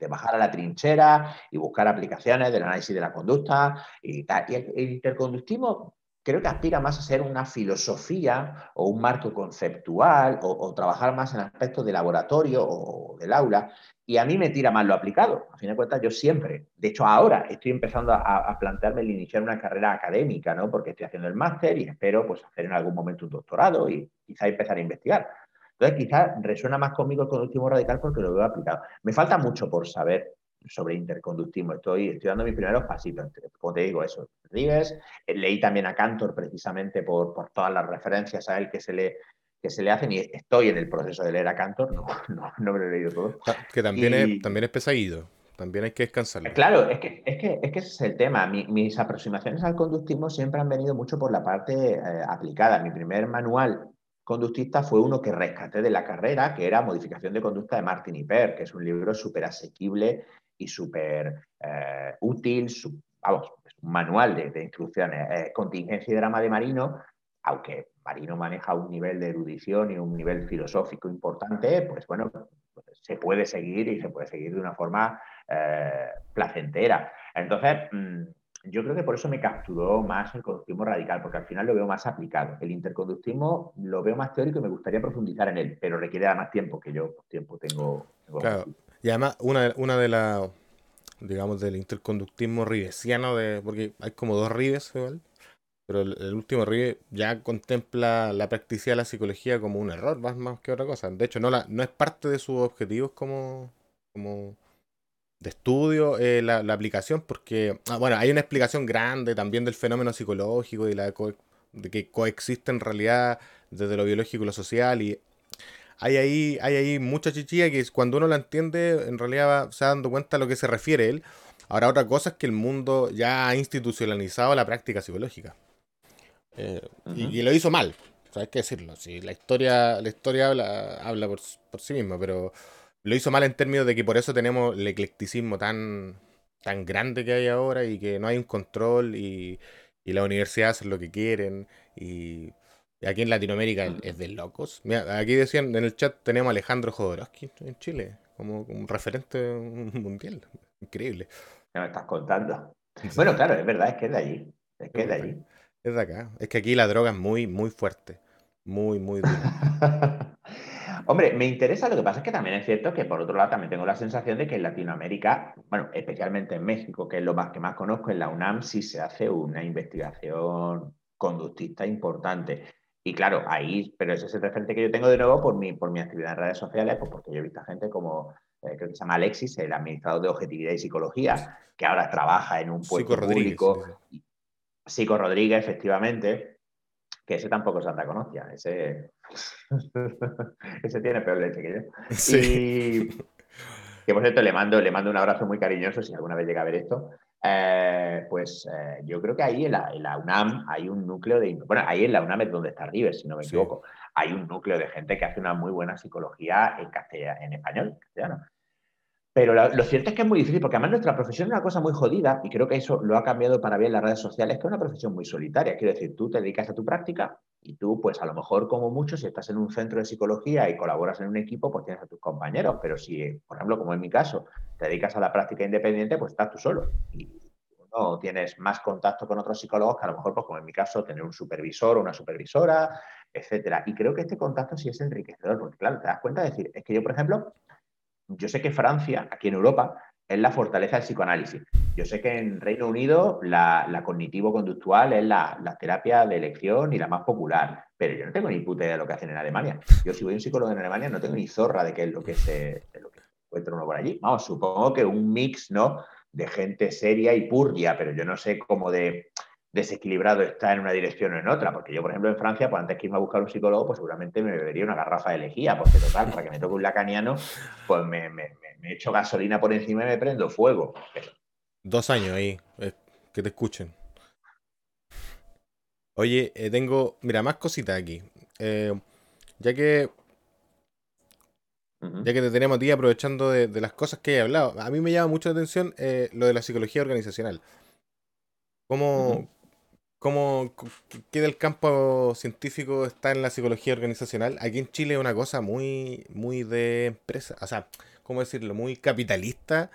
de bajar a la trinchera y buscar aplicaciones del análisis de la conducta y tal. Y el, interconductismo creo que aspira más a ser una filosofía o un marco conceptual o, trabajar más en aspectos de laboratorio o del aula y a mí me tira más lo aplicado. A fin de cuentas, yo siempre, de hecho ahora estoy empezando a, plantearme el iniciar una carrera académica, ¿no? Porque estoy haciendo el máster y espero pues hacer en algún momento un doctorado y quizá empezar a investigar. Entonces, quizá resuena más conmigo el conductismo radical porque lo veo aplicado. Me falta mucho por saber sobre interconductismo. Estoy, estoy dando mis primeros pasitos. Como te digo, eso, Rives. Eh, leí también a Cantor precisamente por, por todas las referencias a él que se le, que se le hacen y estoy en el proceso de leer a Cantor, no, no, me lo he leído todo. Que también, es, también es pesadito, también hay que descansar. Claro, es que, es que, es que ese es el tema. mis aproximaciones al conductismo siempre han venido mucho por la parte eh, aplicada. Mi primer manual conductista fue uno que rescaté de la carrera, que era Modificación de Conducta de Martin Hiper, que es un libro súper asequible y súper eh, útil, vamos, es un manual de, instrucciones. Eh, contingencia y drama de marino, aunque Marino maneja un nivel de erudición y un nivel filosófico importante, pues bueno, se puede seguir y se puede seguir de una forma eh, placentera. Entonces, mm, yo creo que por eso me capturó más el conductismo radical, porque al final lo veo más aplicado. El interconductismo lo veo más teórico y me gustaría profundizar en él, pero requiere más tiempo que yo tiempo tengo. claro. Y además, una, una de las, digamos, del interconductismo ribesiano, de, porque hay como dos ribes igual, pero el, último Rive ya contempla la practicidad de la psicología como un error, más, más que otra cosa. De hecho, no, la, no es parte de sus objetivos como, como de estudio eh, la, aplicación, porque, ah, bueno, hay una explicación grande también del fenómeno psicológico y la de que coexiste en realidad desde lo biológico y lo social y hay ahí, hay ahí mucha chichilla que cuando uno la entiende, en realidad se va dando cuenta a lo que se refiere él. Ahora, otra cosa es que el mundo ya ha institucionalizado la práctica psicológica. Eh, y, lo hizo mal, hay que decirlo. Sí, la historia, la historia habla, habla por, sí misma, pero lo hizo mal en términos de que por eso tenemos el eclecticismo tan, tan grande que hay ahora y que no hay un control y, y las universidades hacen lo que quieren y, aquí en Latinoamérica es de locos. Mira, aquí decían en el chat tenemos a Alejandro Jodorowsky en Chile como un referente mundial. Increíble. ¿Qué me estás contando? Bueno, claro, es verdad, es que es de allí. Es que es de allí. Es de acá. Es que aquí la droga es muy, muy fuerte. Muy, muy dura. Hombre, me interesa, lo que pasa es que también es cierto que por otro lado también tengo la sensación de que en Latinoamérica, bueno, especialmente en México, que es lo más que más conozco, en la UNAM sí se hace una investigación conductista importante. Y claro, ahí, pero ese es el referente que yo tengo de nuevo por mi, por mi actividad en redes sociales, pues porque yo he visto a gente como, eh, creo que se llama Alexis, el administrador de objetividad y psicología, que ahora trabaja en un puesto público. Psico Rodríguez, efectivamente, que ese tampoco Santa Conocia, ese, ese tiene peor leche que yo. Sí. que por cierto le mando, le mando un abrazo muy cariñoso si alguna vez llega a ver esto. Eh, pues eh, yo creo que ahí en la, UNAM hay un núcleo de... Bueno, ahí en la UNAM es donde está Rives, si no me equivoco. Hay un núcleo de gente que hace una muy buena psicología en, castellano, en español, castellano. Pero lo, cierto es que es muy difícil, porque además nuestra profesión es una cosa muy jodida, y creo que eso lo ha cambiado para bien las redes sociales, que es una profesión muy solitaria. Quiero decir, tú te dedicas a tu práctica y tú, pues a lo mejor como mucho, si estás en un centro de psicología y colaboras en un equipo, pues tienes a tus compañeros. Pero si, por ejemplo, como en mi caso, te dedicas a la práctica independiente, pues estás tú solo. Y no tienes más contacto con otros psicólogos que a lo mejor, pues como en mi caso, tener un supervisor o una supervisora, etcétera. Y creo que este contacto sí es enriquecedor, porque claro, te das cuenta de decir, es que yo, por ejemplo, yo sé que Francia, aquí en Europa, es la fortaleza del psicoanálisis. Yo sé que en Reino Unido la, cognitivo-conductual es la, terapia de elección y la más popular, pero yo no tengo ni puta idea de lo que hacen en Alemania. Yo si voy a un psicólogo en Alemania no tengo ni zorra de qué es lo que se encuentra uno por allí. Vamos, supongo que un mix, ¿no? De gente seria y purria, pero yo no sé cómo de desequilibrado está en una dirección o en otra. Porque yo, por ejemplo, en Francia, pues antes que irme a buscar un psicólogo, pues seguramente me bebería una garrafa de lejía, porque total, para que me toque un lacaniano, pues me, echo gasolina por encima y me prendo fuego. Dos años ahí, eh, que te escuchen. Oye, eh, tengo, mira, más cositas aquí. Eh, ya que Ya que te tenemos a ti aprovechando de, las cosas que he hablado, a mí me llama mucho la atención lo de la psicología organizacional. ¿Cómo, cómo, qué del campo científico está en la psicología organizacional? Aquí en Chile es una cosa muy, muy de empresa, o sea, ¿cómo decirlo? Muy capitalista,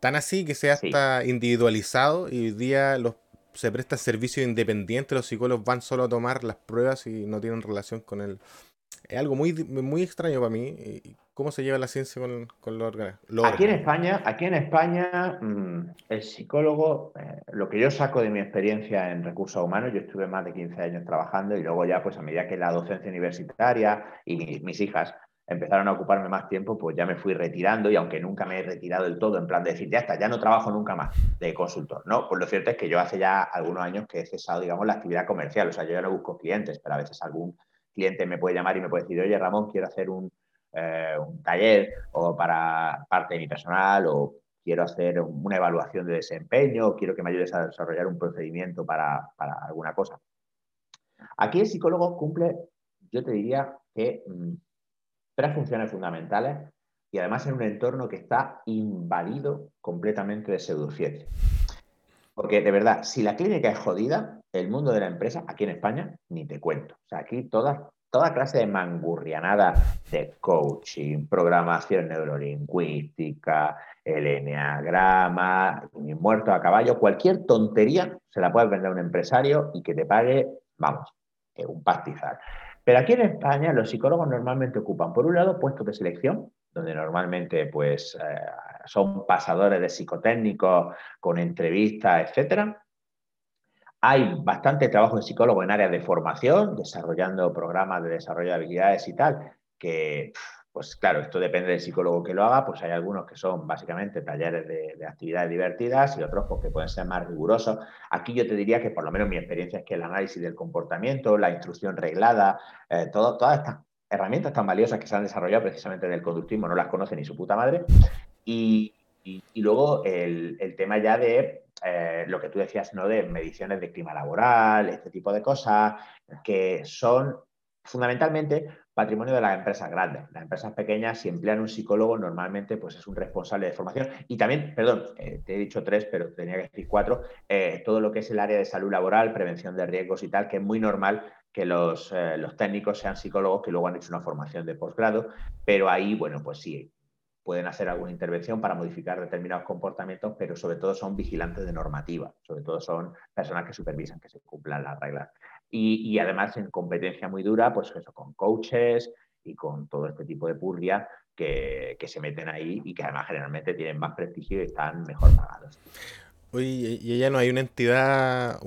tan así que se hasta individualizado y hoy día los, se presta servicio independiente, los psicólogos van solo a tomar las pruebas y no tienen relación con el... Es algo muy, muy extraño para mí. ¿Cómo se lleva la ciencia con, con los órganos? Aquí en España, aquí en España mm, el psicólogo, eh, lo que yo saco de mi experiencia en recursos humanos, yo estuve más de 15 años trabajando y luego ya, pues a medida que la docencia universitaria y mis, hijas empezaron a ocuparme más tiempo, pues ya me fui retirando y aunque nunca me he retirado del todo, en plan de decir, ya está, ya no trabajo nunca más de consultor, ¿no? Pues lo cierto es que yo hace ya algunos años que he cesado, digamos, la actividad comercial, o sea, yo ya no busco clientes, pero a veces algún cliente me puede llamar y me puede decir, oye, Ramón, quiero hacer un eh, un taller o para parte de mi personal o quiero hacer una evaluación de desempeño, o quiero que me ayudes a desarrollar un procedimiento para, alguna cosa. Aquí el psicólogo cumple, yo te diría que mm, tres funciones fundamentales y además en un entorno que está invadido completamente de pseudociencia. Porque de verdad, si la clínica es jodida, el mundo de la empresa, aquí en España, ni te cuento. O sea, aquí toda clase de mangurrianada de coaching, programación neurolingüística, el enneagrama, muerto a caballo, cualquier tontería se la puede vender a un empresario y que te pague, vamos, eh, un pastizal. Pero aquí en España los psicólogos normalmente ocupan, por un lado, puestos de selección, donde normalmente pues, eh, son pasadores de psicotécnicos con entrevistas, etcétera, hay bastante trabajo de psicólogo en áreas de formación, desarrollando programas de desarrollo de habilidades y tal, que, pues claro, esto depende del psicólogo que lo haga, pues hay algunos que son básicamente talleres de, actividades divertidas y otros porque pueden ser más rigurosos. Aquí yo te diría que por lo menos mi experiencia es que el análisis del comportamiento, la instrucción reglada, eh, todas estas herramientas tan valiosas que se han desarrollado precisamente en el conductismo no las conoce ni su puta madre. Y, luego el, el tema ya de eh, lo que tú decías, ¿no? De mediciones de clima laboral, este tipo de cosas, que son fundamentalmente patrimonio de las empresas grandes. Las empresas pequeñas, si emplean un psicólogo, normalmente pues, es un responsable de formación. Y también, perdón, eh, te he dicho tres, pero tenía que decir cuatro, eh, todo lo que es el área de salud laboral, prevención de riesgos y tal, que es muy normal que los, los técnicos sean psicólogos que luego han hecho una formación de posgrado, pero ahí, bueno, pues sí, pueden hacer alguna intervención para modificar determinados comportamientos, pero sobre todo son vigilantes de normativa, sobre todo son personas que supervisan que se cumplan las reglas. Y, además en competencia muy dura, pues eso, con coaches y con todo este tipo de purria que, se meten ahí y que además generalmente tienen más prestigio y están mejor pagados. Oye, y ella no hay una entidad,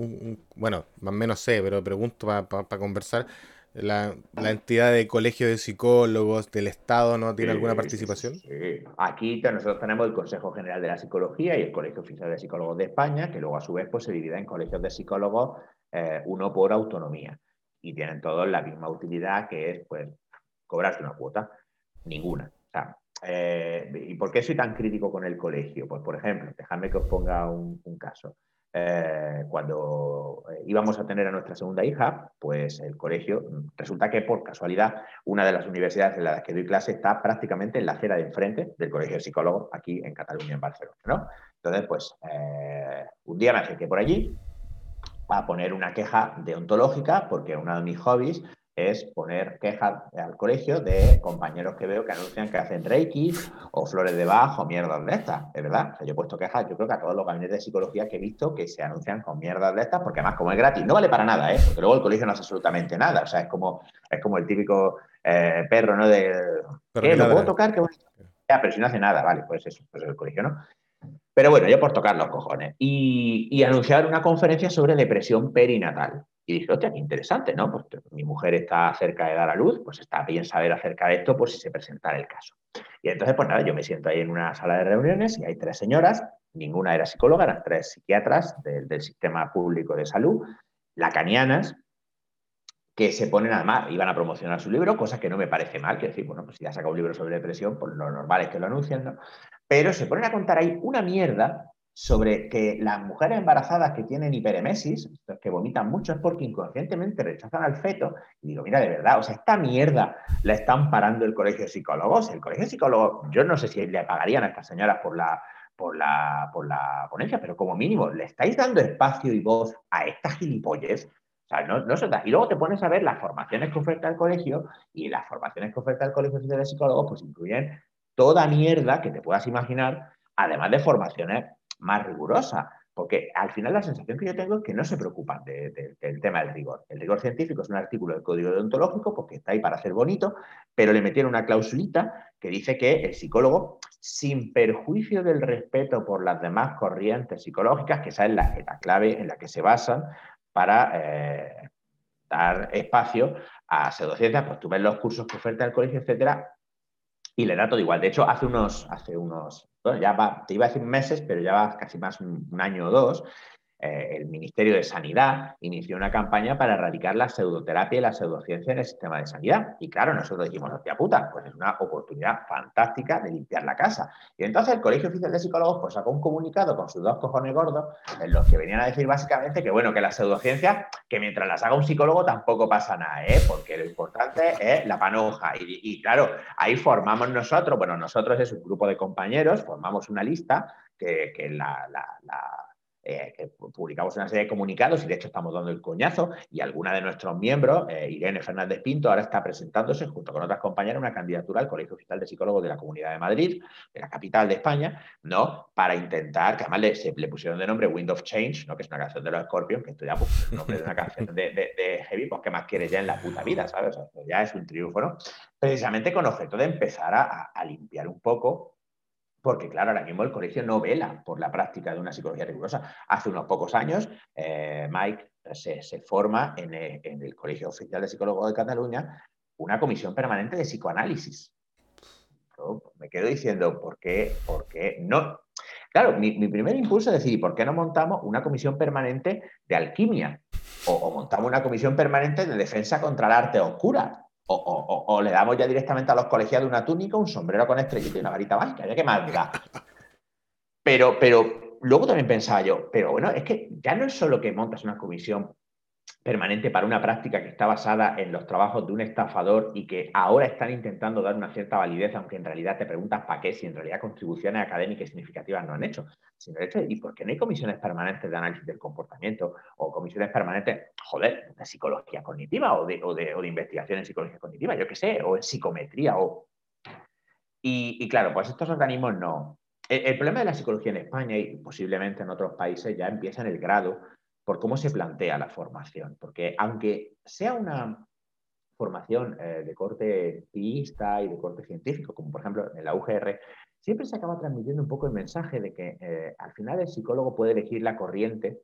bueno, más o menos sé, pero pregunto para conversar la, entidad de colegio de psicólogos del Estado no tiene alguna participación? Sí, Aquí nosotros tenemos el Consejo General de la Psicología y el Colegio Oficial de Psicólogos de España, que luego a su vez pues, se divide en colegios de psicólogos, eh, uno por autonomía. Y tienen todos la misma utilidad, que es pues cobrarse una cuota. Ninguna. Eh, ¿Y por qué soy tan crítico con el colegio? Pues, por ejemplo, dejadme que os ponga un caso. Eh, cuando íbamos a tener a nuestra segunda hija, pues el colegio, resulta que por casualidad una de las universidades en las que doy clase está prácticamente en la acera de enfrente del colegio de psicólogos aquí en Cataluña, en Barcelona. Entonces, pues un día me acerqué por allí a poner una queja deontológica porque uno de mis hobbies es poner quejas al colegio de compañeros que veo que anuncian que hacen reiki o flores de bajo o mierdas de estas, es verdad. yo he puesto quejas, yo creo que a todos los gabinetes de psicología que he visto que se anuncian con mierdas de estas, porque además como es gratis, no vale para nada, ¿eh? porque luego el colegio no hace absolutamente nada. O sea, es como, es como el típico eh, perro, ¿no? De, ¿qué? ¿Lo puedo tocar? Ya, pero si no hace nada, vale, pues eso, pues el colegio, ¿no? Pero bueno, yo por tocar los cojones. Y, y anunciar una conferencia sobre depresión perinatal. Y dije, hostia, qué interesante, ¿no? Pues mi mujer está cerca de dar a luz, pues está bien saber acerca de esto, pues si se presentara el caso. Y entonces, pues nada, yo me siento ahí en una sala de reuniones y hay tres señoras, ninguna era psicóloga, eran tres psiquiatras del, sistema público de salud, lacanianas, que se ponen además, iban a promocionar su libro, cosa que no me parece mal, que decir, bueno, pues si ya saca un libro sobre depresión, pues lo normal es que lo anuncien. Pero se ponen a contar ahí una mierda sobre que las mujeres embarazadas que tienen hiperemesis, que vomitan mucho, es porque inconscientemente rechazan al feto. Y digo, mira, de verdad, o sea, esta mierda la están parando el colegio de psicólogos. El colegio de psicólogos, yo no sé si le pagarían a estas señoras por la, por la, por la ponencia, pero como mínimo, ¿le estáis dando espacio y voz a estas gilipollas? No, no Y luego te pones a ver las formaciones que oferta el colegio y las formaciones que oferta el colegio de psicólogos, pues incluyen toda mierda que te puedas imaginar, además de formaciones más rigurosa, porque al final la sensación que yo tengo es que no se preocupan del tema del rigor. El rigor científico es un artículo del código deontológico porque está ahí para hacer bonito, pero le metieron una clausulita que dice que el psicólogo, sin perjuicio del respeto por las demás corrientes psicológicas, que esa es la, clave en la que se basan para eh, dar espacio a pseudociencias, pues tú ves los cursos que oferta el colegio, etcétera, y le da todo igual. De hecho, hace unos, hace unos bueno, ya va, te iba a decir meses, pero ya va casi más un, año o dos, eh, el Ministerio de Sanidad inició una campaña para erradicar la pseudoterapia y la pseudociencia en el sistema de sanidad. Y claro, nosotros dijimos, hostia puta, pues es una oportunidad fantástica de limpiar la casa. Y entonces el Colegio Oficial de Psicólogos pues, sacó un comunicado con sus dos cojones gordos en los que venían a decir básicamente que, bueno, que la pseudociencia, que mientras las haga un psicólogo tampoco pasa nada, ¿eh? porque lo importante es la panoja. Y, claro, ahí formamos nosotros, bueno, nosotros es un grupo de compañeros, formamos una lista que la eh, que publicamos una serie de comunicados y de hecho estamos dando el coñazo y alguna de nuestros miembros, eh, Irene Fernández Pinto, ahora está presentándose junto con otras compañeras una candidatura al Colegio Oficial de Psicólogos de la Comunidad de Madrid, de la capital de España, ¿no? Para intentar, que además le, se, le pusieron de nombre Wind of Change, ¿no? Que es una canción de los Scorpions, que esto ya, pues, el nombre de una canción de, Heavy, pues ¿qué más quieres ya en la puta vida, ¿sabes? ya es un triunfo, ¿no? Precisamente con objeto de empezar a limpiar un poco porque claro, ahora mismo el colegio no vela por la práctica de una psicología rigurosa. Hace unos pocos años, eh, Mike se, forma en el, Colegio Oficial de Psicólogos de Cataluña una comisión permanente de psicoanálisis. me quedo diciendo, ¿por qué? ¿Por qué no? Claro, mi, primer impulso es decir, ¿por qué no montamos una comisión permanente de alquimia? O, o montamos una comisión permanente de defensa contra el arte oscura o, le damos ya directamente a los colegiados una túnica, un sombrero con estrellita y una varita mágica, ya que más da. Pero, pero luego también pensaba yo, pero bueno, es que ya no es solo que montas una comisión permanente para una práctica que está basada en los trabajos de un estafador y que ahora están intentando dar una cierta validez, aunque en realidad te preguntas para qué, si en realidad contribuciones académicas significativas no han hecho, sino hecho, ¿y por qué no hay comisiones permanentes de análisis del comportamiento o comisiones permanentes, joder, de psicología cognitiva o de, o de, investigación en psicología cognitiva, yo qué sé, o en psicometría o... Y, claro, pues estos organismos no. El, el problema de la psicología en España y posiblemente en otros países ya empieza en el grado por cómo se plantea la formación. Porque aunque sea una formación eh, de corte empirista y de corte científico, como por ejemplo en la UGR, siempre se acaba transmitiendo un poco el mensaje de que eh, al final el psicólogo puede elegir la corriente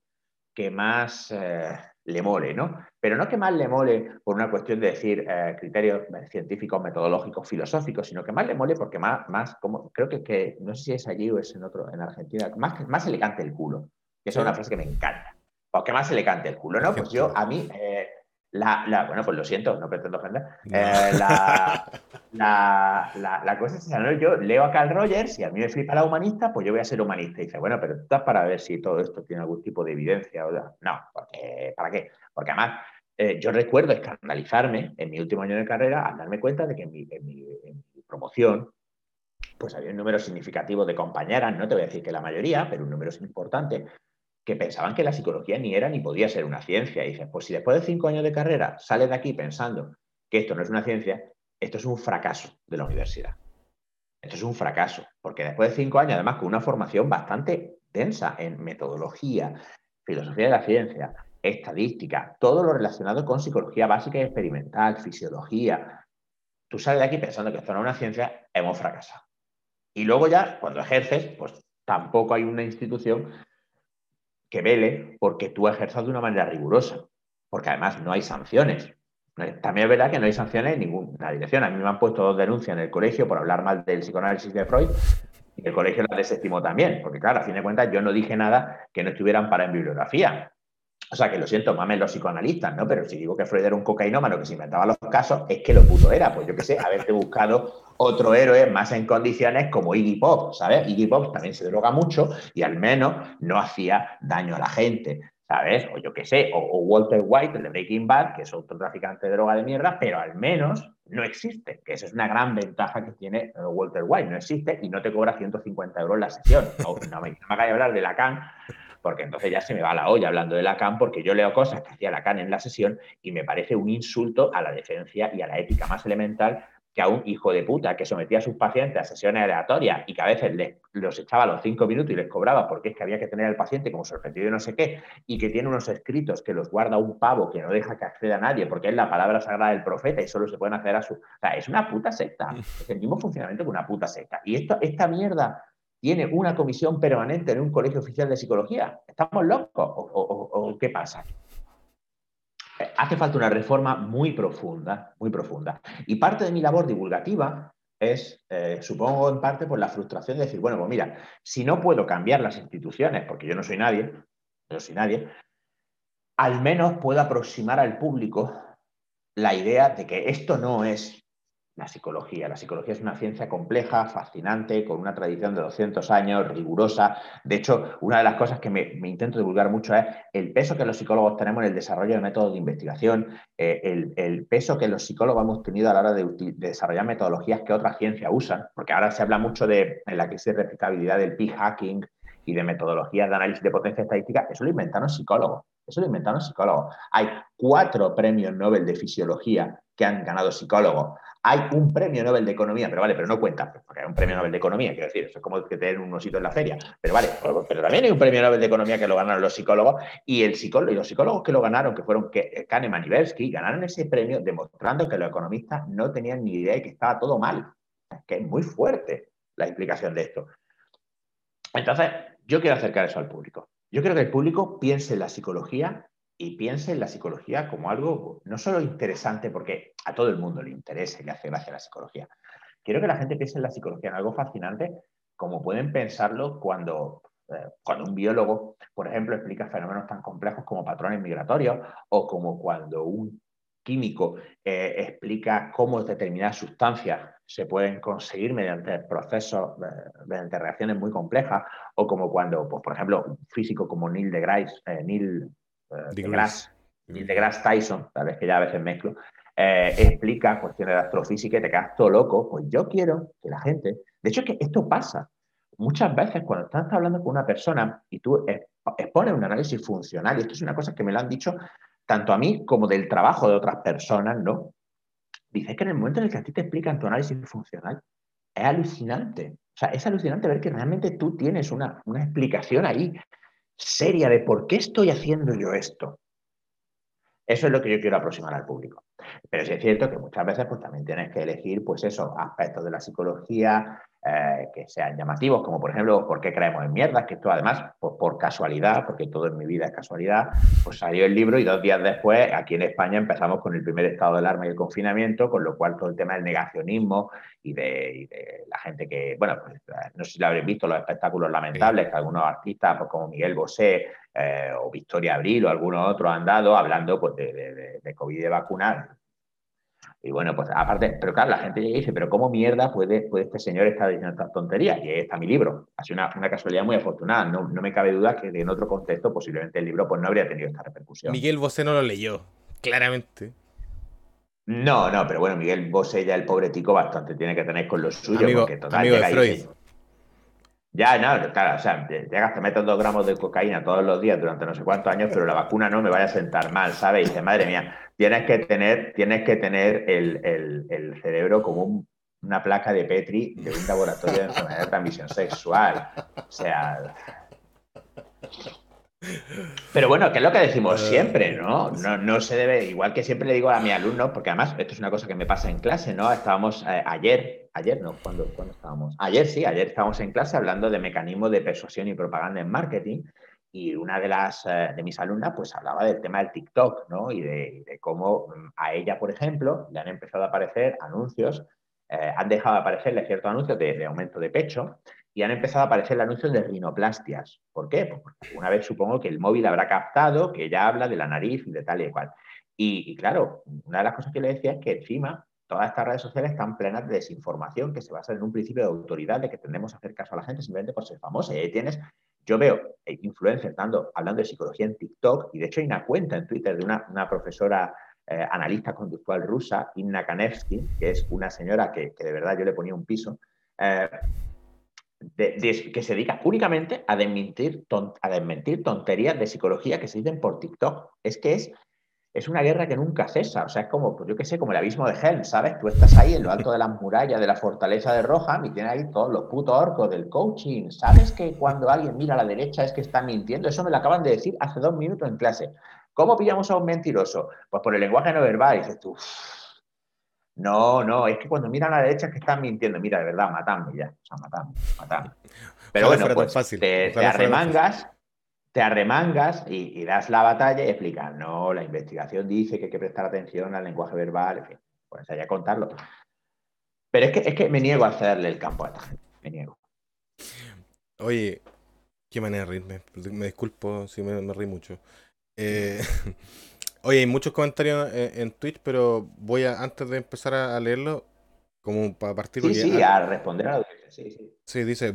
que más eh, le mole, ¿no? Pero no que más le mole por una cuestión de decir criterios científicos, metodológicos, filosóficos, sino que más le mole porque más, más como, creo que, que, no sé si es allí o es en otro, en Argentina, más, más elegante el culo, que es una frase que me encanta. ¿Por qué más se le cante el culo, ¿no? Pues yo, a mí, eh, la, bueno, pues lo siento, no pretendo ofender. Eh, la, la, cosa es que yo leo a Carl Rogers y a mí me flipa la humanista, pues yo voy a ser humanista. Y dice, bueno, pero tú estás para ver si todo esto tiene algún tipo de evidencia. O no, porque, ¿para qué? Porque además, eh, yo recuerdo escandalizarme en mi último año de carrera al darme cuenta de que en mi, en mi promoción, pues había un número significativo de compañeras, no te voy a decir que la mayoría, pero un número importante que pensaban que la psicología ni era ni podía ser una ciencia. Y dices, pues si después de cinco años de carrera sales de aquí pensando que esto no es una ciencia, esto es un fracaso de la universidad. Esto es un fracaso, porque después de cinco años, además con una formación bastante densa en metodología, filosofía de la ciencia, estadística, todo lo relacionado con psicología básica y experimental, fisiología, tú sales de aquí pensando que esto no es una ciencia, hemos fracasado. Y luego ya, cuando ejerces, pues tampoco hay una institución que vele porque tú ejerzas de una manera rigurosa, porque además no hay sanciones. También es verdad que no hay sanciones en ninguna dirección. A mí me han puesto dos denuncias en el colegio por hablar mal del psicoanálisis de Freud y el colegio la desestimó también, porque claro, a fin de cuentas yo no dije nada que no estuvieran para en bibliografía. O sea, que lo siento, mames los psicoanalistas, ¿no? Pero si digo que Freud era un cocainómano que se inventaba los casos, es que lo puto era. Pues yo qué sé, haberte buscado otro héroe más en condiciones como Iggy Pop, ¿sabes? Iggy Pop también se droga mucho y al menos no hacía daño a la gente. ¿sabes? O yo qué sé, o, Walter White, el de Breaking Bad, que es otro traficante de droga de mierda, pero al menos no existe, que esa es una gran ventaja que tiene eh, Walter White, no existe y no te cobra 150 euros la sesión. No, me, no me haga hablar de Lacan, porque entonces ya se me va la olla hablando de Lacan, porque yo leo cosas que hacía Lacan en la sesión y me parece un insulto a la decencia y a la ética más elemental que a un hijo de puta que sometía a sus pacientes a sesiones aleatorias y que a veces les, los echaba a los cinco minutos y les cobraba porque es que había que tener al paciente como sorprendido y no sé qué, y que tiene unos escritos que los guarda un pavo que no deja que acceda a nadie porque es la palabra sagrada del profeta y solo se pueden acceder a su... O sea, es una puta secta. Es el mismo funcionamiento que una puta secta. Y esto, esta mierda tiene una comisión permanente en un colegio oficial de psicología. ¿Estamos locos? o qué pasa? Hace falta una reforma muy profunda, muy profunda. Y parte de mi labor divulgativa es, eh, supongo en parte, por la frustración de decir, bueno, pues mira, si no puedo cambiar las instituciones, porque yo no soy nadie, yo soy nadie, al menos puedo aproximar al público la idea de que esto no es la psicología. La psicología es una ciencia compleja, fascinante, con una tradición de 200 años, rigurosa. De hecho, una de las cosas que me, intento divulgar mucho es el peso que los psicólogos tenemos en el desarrollo de métodos de investigación, eh, el, peso que los psicólogos hemos tenido a la hora de, desarrollar metodologías que otras ciencias usan, porque ahora se habla mucho de en la crisis de replicabilidad del p-hacking y de metodologías de análisis de potencia estadística, eso lo inventaron psicólogos. Eso lo inventaron psicólogos. Hay cuatro premios Nobel de fisiología que han ganado psicólogos. Hay un premio Nobel de Economía, pero vale, pero no cuenta, porque hay un premio Nobel de Economía, quiero decir, eso es como que tener un osito en la feria. Pero vale, pero también hay un premio Nobel de Economía que lo ganaron los psicólogos y, el psicólogo, y los psicólogos que lo ganaron, que fueron Kahneman y Tversky, ganaron ese premio demostrando que los economistas no tenían ni idea de que estaba todo mal. que es muy fuerte la explicación de esto. Entonces, yo quiero acercar eso al público. Yo quiero que el público piense en la psicología y piense en la psicología como algo no solo interesante, porque a todo el mundo le interesa y le hace gracia la psicología. Quiero que la gente piense en la psicología en algo fascinante, como pueden pensarlo cuando, eh, cuando un biólogo, por ejemplo, explica fenómenos tan complejos como patrones migratorios o como cuando un químico eh, explica cómo determinadas sustancias se pueden conseguir mediante procesos, eh, mediante reacciones muy complejas, o como cuando, pues, por ejemplo, un físico como Neil deGrasse, Neil deGrasse, Neil deGrasse Tyson, tal vez que ya a veces mezclo, eh, explica cuestiones de astrofísica y te quedas todo loco, pues yo quiero que la gente, de hecho es que esto pasa, muchas veces cuando estás hablando con una persona y tú expones un análisis funcional, y esto es una cosa que me lo han dicho tanto a mí como del trabajo de otras personas, ¿no? Dices que en el momento en el que a ti te explican tu análisis funcional, es alucinante. O sea, es alucinante ver que realmente tú tienes una, una explicación ahí seria de por qué estoy haciendo yo esto. Eso es lo que yo quiero aproximar al público. Pero sí es cierto que muchas veces pues, también tienes que elegir pues, esos aspectos de la psicología eh, que sean llamativos, como por ejemplo, ¿por qué creemos en mierdas? Que esto además, pues, por casualidad, porque todo en mi vida es casualidad, pues salió el libro y dos días después, aquí en España empezamos con el primer estado de alarma y el confinamiento, con lo cual todo el tema del negacionismo y de, la gente que, bueno, pues, no sé si lo habréis visto, los espectáculos lamentables que algunos artistas, pues, como Miguel Bosé eh, o Victoria Abril o algunos otros han dado hablando pues, de, de, de COVID y de vacunas, y bueno, pues aparte, pero claro, la gente dice, pero ¿cómo mierda puede, puede este señor estar diciendo estas tonterías? Y ahí está mi libro. Ha sido una, casualidad muy afortunada. No, me cabe duda que en otro contexto posiblemente el libro pues, no habría tenido esta repercusión. Miguel Bosé no lo leyó, claramente. No, no, pero bueno, Miguel Bosé ya el pobre tico bastante tiene que tener con lo suyo. Amigo, porque total, amigo de Freud. Ya, no, claro, o sea, llegas, te metes dos gramos de cocaína todos los días durante no sé cuántos años, pero la vacuna no me vaya a sentar mal, ¿sabes? Y madre mía, tienes que tener, tienes que tener el, cerebro como una placa de Petri de un laboratorio de enfermedad de transmisión sexual. O sea. Pero bueno, que es lo que decimos ah, siempre, ¿no? ¿no? No se debe, igual que siempre le digo a mi alumno, porque además esto es una cosa que me pasa en clase, ¿no? Estábamos eh, ayer, ayer no, ¿cuándo, estábamos? Ayer sí, ayer estábamos en clase hablando de mecanismos de persuasión y propaganda en marketing y una de las eh, de mis alumnas pues hablaba del tema del TikTok, ¿no? Y de, cómo mm, a ella, por ejemplo, le han empezado a aparecer anuncios, eh, han dejado de aparecerle ciertos anuncios de, aumento de pecho y han empezado a aparecer anuncios de rinoplastias. ¿Por qué? Pues porque una vez supongo que el móvil habrá captado que ella habla de la nariz y de tal y cual. Y, claro, una de las cosas que le decía es que encima todas estas redes sociales están plenas de desinformación que se basa en un principio de autoridad de que tendemos a hacer caso a la gente simplemente por ser famosa. Y ahí tienes, yo veo influencers hablando de psicología en TikTok y de hecho hay una cuenta en Twitter de una, profesora eh, analista conductual rusa, Inna Kanevsky, que es una señora que, de verdad yo le ponía un piso, eh, que se dedica únicamente a desmentir, a desmentir tonterías de psicología que se dicen por TikTok. Es que es es una guerra que nunca cesa. O sea, es como, pues yo qué sé, como el abismo de Helm, ¿sabes? Tú estás ahí en lo alto de las murallas de la fortaleza de Rohan y tienes ahí todos los putos orcos del coaching. ¿Sabes que cuando alguien mira a la derecha es que está mintiendo? Eso me lo acaban de decir hace dos minutos en clase. ¿Cómo pillamos a un mentiroso? Pues por el lenguaje no verbal. Y dices tú, no, no, es que cuando miran a la derecha es que están mintiendo. Mira, de verdad, matadme ya. O sea, matadme, matadme. Pero bueno, pues fácil. te, te arremangas te arremangas y, das la batalla y explicas, no, la investigación dice que hay que prestar atención al lenguaje verbal, en fin, pues allá contarlo. Pero es que, es que me niego a hacerle el campo a esta gente, me niego. Oye, qué manera de reírme, me disculpo si me, me reí mucho. Eh, oye, hay muchos comentarios en, Twitch, pero voy a, antes de empezar a, leerlo, como para partir... Sí, sí, a responder a que sí, sí. Sí, dice,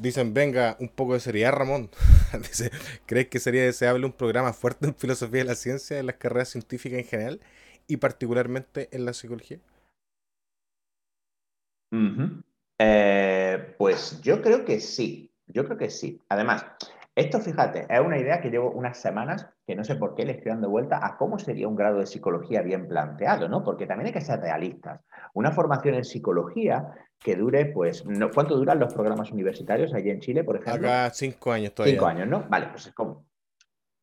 dicen, venga, un poco de seriedad, Ramón. dice, ¿crees que sería deseable un programa fuerte en filosofía de la ciencia, en las carreras científicas en general y particularmente en la psicología? Eh, pues yo creo que sí, yo creo que sí. Además, esto, fíjate, es una idea que llevo unas semanas que no sé por qué le estoy dando vuelta a cómo sería un grado de psicología bien planteado, ¿no? Porque también hay que ser realistas. Una formación en psicología que dure, pues, ¿cuánto duran los programas universitarios allí en Chile, por ejemplo? Acá cinco años todavía. Cinco años, ¿no? Vale, pues es como...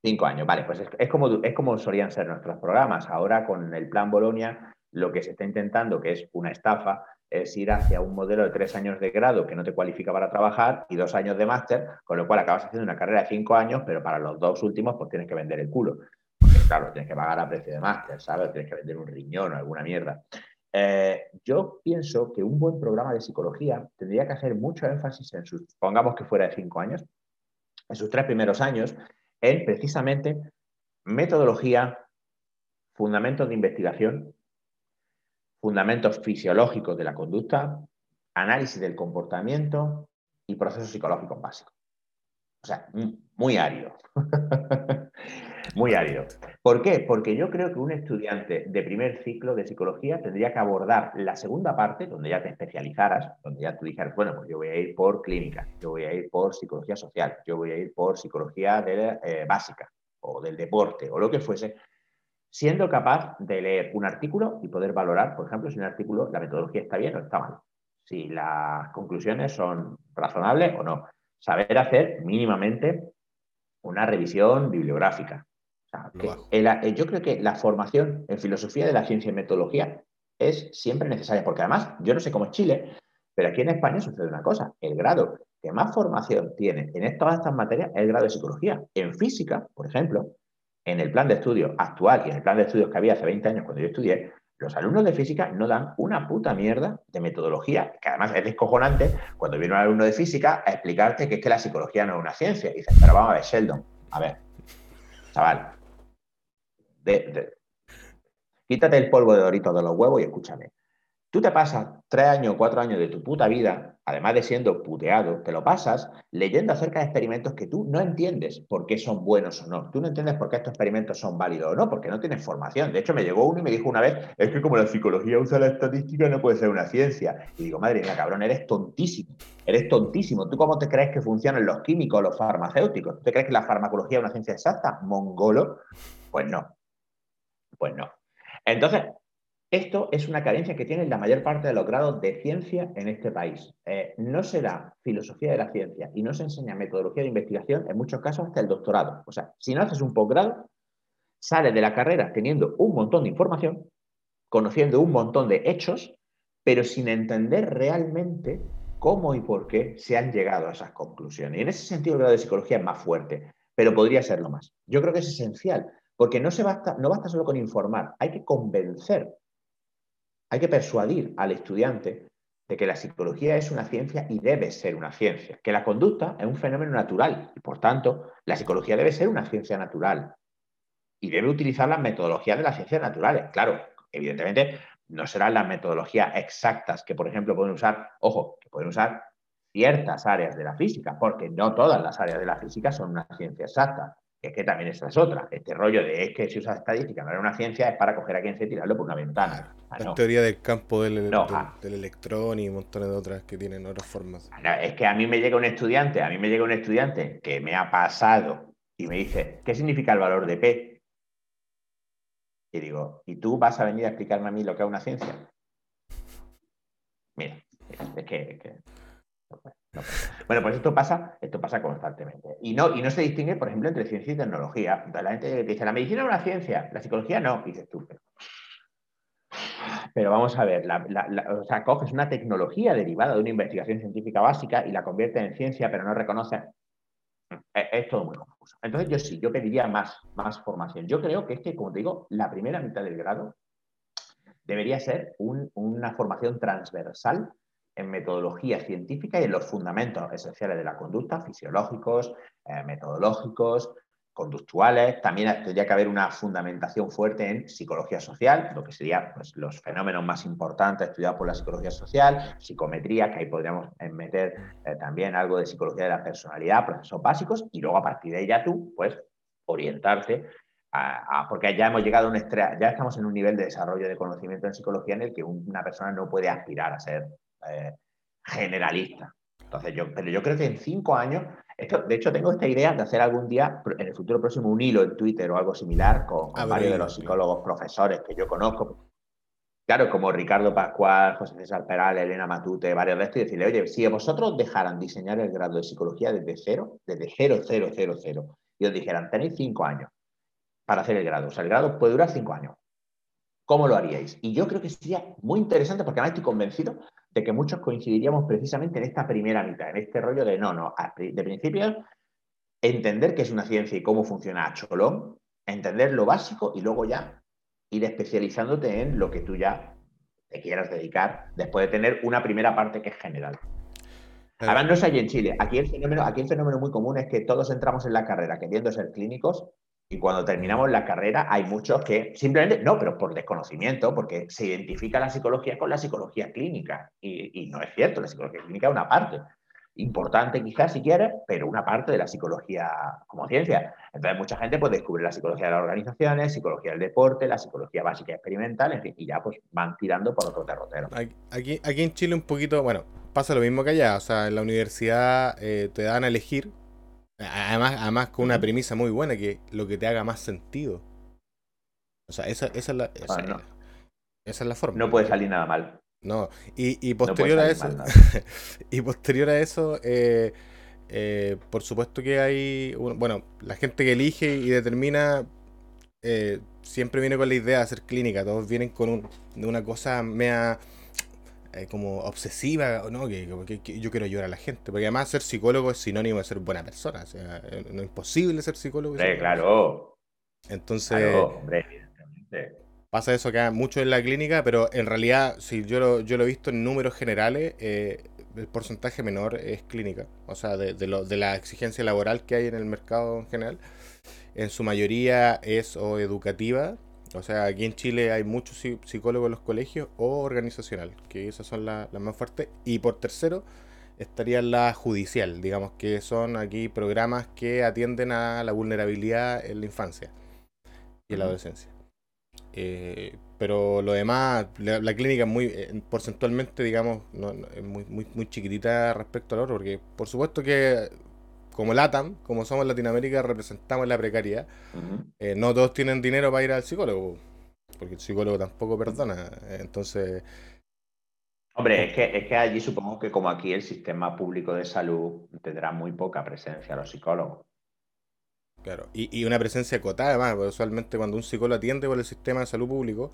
Cinco años, vale, pues es, como, es como solían ser nuestros programas. Ahora con el plan Bolonia, lo que se está intentando, que es una estafa, es ir hacia un modelo de tres años de grado que no te cualifica para trabajar y dos años de máster, con lo cual acabas haciendo una carrera de cinco años, pero para los dos últimos pues tienes que vender el culo. Porque claro, tienes que pagar a precio de máster, ¿sabes? Tienes que vender un riñón o alguna mierda. Eh, yo pienso que un buen programa de psicología tendría que hacer mucho énfasis en sus, pongamos que fuera de cinco años, en sus tres primeros años, en precisamente metodología, fundamentos de investigación, fundamentos fisiológicos de la conducta, análisis del comportamiento y procesos psicológicos básicos. O sea, muy árido. muy árido. ¿Por qué? Porque yo creo que un estudiante de primer ciclo de psicología tendría que abordar la segunda parte, donde ya te especializaras, donde ya tú dijeras, bueno, pues yo voy a ir por clínica, yo voy a ir por psicología social, yo voy a ir por psicología de, eh, básica o del deporte o lo que fuese, siendo capaz de leer un artículo y poder valorar, por ejemplo, si un artículo, la metodología está bien o está mal, si las conclusiones son razonables o no. Saber hacer mínimamente una revisión bibliográfica. Eh, yo creo que la formación en filosofía de la ciencia y metodología es siempre necesaria, porque además, yo no sé cómo es Chile, pero aquí en España sucede una cosa, el grado que más formación tiene en todas estas materias es el grado de psicología. En física, por ejemplo, en el plan de estudio actual y en el plan de estudios que había hace 20 años cuando yo estudié, los alumnos de física no dan una puta mierda de metodología, que además es descojonante cuando viene un alumno de física a explicarte que es que la psicología no es una ciencia. Y pero vamos a ver, Sheldon, a ver, chaval, quítate el polvo de dorito de los huevos y escúchame. Tú te pasas tres años, cuatro años de tu puta vida, además de siendo puteado, te lo pasas leyendo acerca de experimentos que tú no entiendes por qué son buenos o no. Tú no entiendes por qué estos experimentos son válidos o no, porque no tienes formación. De hecho, me llegó uno y me dijo una vez, es que como la psicología usa la estadística, no puede ser una ciencia. Y digo, madre mía, cabrón, eres tontísimo. Eres tontísimo. ¿Tú cómo te crees que funcionan los químicos, los farmacéuticos? ¿Tú te crees que la farmacología es una ciencia exacta? Mongolo. Pues no. Pues no. Entonces, esto es una carencia que tiene la mayor parte de los grados de ciencia en este país. Eh, no se da filosofía de la ciencia y no se enseña metodología de investigación, en muchos casos hasta el doctorado. O sea, si no haces un posgrado, sales de la carrera teniendo un montón de información, conociendo un montón de hechos, pero sin entender realmente cómo y por qué se han llegado a esas conclusiones. Y en ese sentido el grado de psicología es más fuerte, pero podría serlo más. Yo creo que es esencial, porque no, se basta, no basta solo con informar, hay que convencer hay que persuadir al estudiante de que la psicología es una ciencia y debe ser una ciencia, que la conducta es un fenómeno natural y por tanto la psicología debe ser una ciencia natural y debe utilizar las metodologías de las ciencias naturales. Claro, evidentemente no serán las metodologías exactas que, por ejemplo, pueden usar, ojo, que pueden usar ciertas áreas de la física, porque no todas las áreas de la física son una ciencia exacta. Es que también esa es otra. Este rollo de es que si usas estadística no era una ciencia es para coger a quien se tirarlo por una ventana. Ah, la teoría del campo del, ah. del, electrón y montones de otras que tienen otras formas. es que a mí me llega un estudiante, a mí me llega un estudiante que me ha pasado y me dice, ¿qué significa el valor de P? Y digo, ¿y tú vas a venir a explicarme a mí lo que es una ciencia? Mira, es que bueno, pues esto pasa, esto pasa constantemente. Y no, y no se distingue, por ejemplo, entre ciencia y tecnología. la gente dice, la medicina es una ciencia, la psicología no. Y dices tú, pero, vamos a ver, o sea, coges una tecnología derivada de una investigación científica básica y la conviertes en ciencia, pero no reconoces. Es, todo muy confuso. Entonces, yo sí, yo pediría más, más formación. Yo creo que es que, como te digo, la primera mitad del grado debería ser una formación transversal en metodología científica y en los fundamentos esenciales de la conducta, fisiológicos, eh, metodológicos, conductuales. También tendría que haber una fundamentación fuerte en psicología social, lo que serían pues, los fenómenos más importantes estudiados por la psicología social, psicometría, que ahí podríamos meter eh, también algo de psicología de la personalidad, procesos básicos, y luego a partir de ahí ya tú, pues, orientarte a, porque ya hemos llegado a un ya estamos en un nivel de desarrollo de conocimiento en psicología en el que una persona no puede aspirar a ser eh, generalista. Entonces, yo, pero yo creo que en cinco años, esto, de hecho, tengo esta idea de hacer algún día, en el futuro próximo, un hilo en Twitter o algo similar con, varios de los psicólogos profesores que yo conozco. Claro, como Ricardo Pascual, José César Peral, Elena Matute, varios de estos, y decirle, oye, si vosotros dejaran diseñar el grado de psicología desde cero, desde cero, cero, cero, cero, y os dijeran, tenéis cinco años para hacer el grado, o sea, el grado puede durar cinco años. ¿Cómo lo haríais? Y yo creo que sería muy interesante porque además estoy convencido de que muchos coincidiríamos precisamente en esta primera mitad, en este rollo de no, no, de principio entender qué es una ciencia y cómo funciona a cholón, entender lo básico y luego ya ir especializándote en lo que tú ya te quieras dedicar después de tener una primera parte que es general. Además, no es allí en Chile. Aquí el, fenómeno, aquí el fenómeno muy común es que todos entramos en la carrera queriendo ser clínicos y cuando terminamos la carrera hay muchos que simplemente, no, pero por desconocimiento, porque se identifica la psicología con la psicología clínica. Y, no es cierto, la psicología clínica es una parte importante quizás si quieres, pero una parte de la psicología como ciencia. Entonces mucha gente pues descubre la psicología de las organizaciones, psicología del deporte, la psicología básica experimental, en fin, y ya pues van tirando por otro derrotero. Aquí, aquí en Chile un poquito, bueno, pasa lo mismo que allá, o sea, en la universidad eh, te dan a elegir Además, además con una premisa muy buena, que lo que te haga más sentido. O sea, esa, esa, es, la, esa, es la forma. No puede salir nada mal. No, y, posterior a eso, y posterior a eso, eh, eh, por supuesto que hay, bueno, la gente que elige y determina eh, siempre viene con la idea de hacer clínica, todos vienen con un, una cosa mea eh, como obsesiva, ¿no? Que, yo quiero ayudar a la gente, porque además ser psicólogo es sinónimo de ser buena persona, o sea, eh, no es imposible ser psicólogo. claro. Entonces, pasa eso que mucho en la clínica, pero en realidad, si yo lo, yo lo he visto en números generales, eh, el porcentaje menor es clínica, o sea, de, de, lo, de la exigencia laboral que hay en el mercado en general, en su mayoría es o educativa, o sea, aquí en Chile hay muchos psicólogos en los colegios o organizacional, que esas son las más fuertes. Y por tercero estaría la judicial, digamos que son aquí programas que atienden a la vulnerabilidad en la infancia y en la adolescencia. Eh, pero lo demás, la, clínica es muy, eh, porcentualmente, digamos, no, es muy, muy, muy chiquitita respecto al otro, porque por supuesto que como LATAM, como somos Latinoamérica, representamos la precariedad. Eh, no todos tienen dinero para ir al psicólogo, porque el psicólogo tampoco perdona. Entonces. Hombre, es que, es que allí supongo que como aquí el sistema público de salud tendrá muy poca presencia los psicólogos. Claro, y, una presencia acotada además, porque usualmente cuando un psicólogo atiende por el sistema de salud público,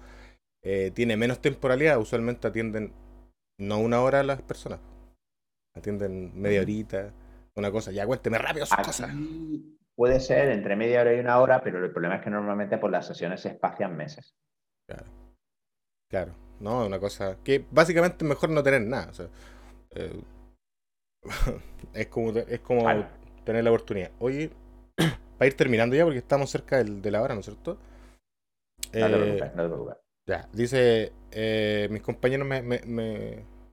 eh, tiene menos temporalidad, usualmente atienden no una hora a las personas, atienden media horita una cosa. Ya cuénteme rápido sus cosas. Puede ser entre media hora y una hora, pero el problema es que normalmente por las sesiones se espacian meses. Claro. Claro. No, una cosa que básicamente es mejor no tener nada. Eh, es como, es como tener la oportunidad. Oye, para ir terminando ya, porque estamos cerca del, de la hora, ¿no es cierto? no te preocupes, no te preocupes. Ya, dice, eh, mis compañeros, me,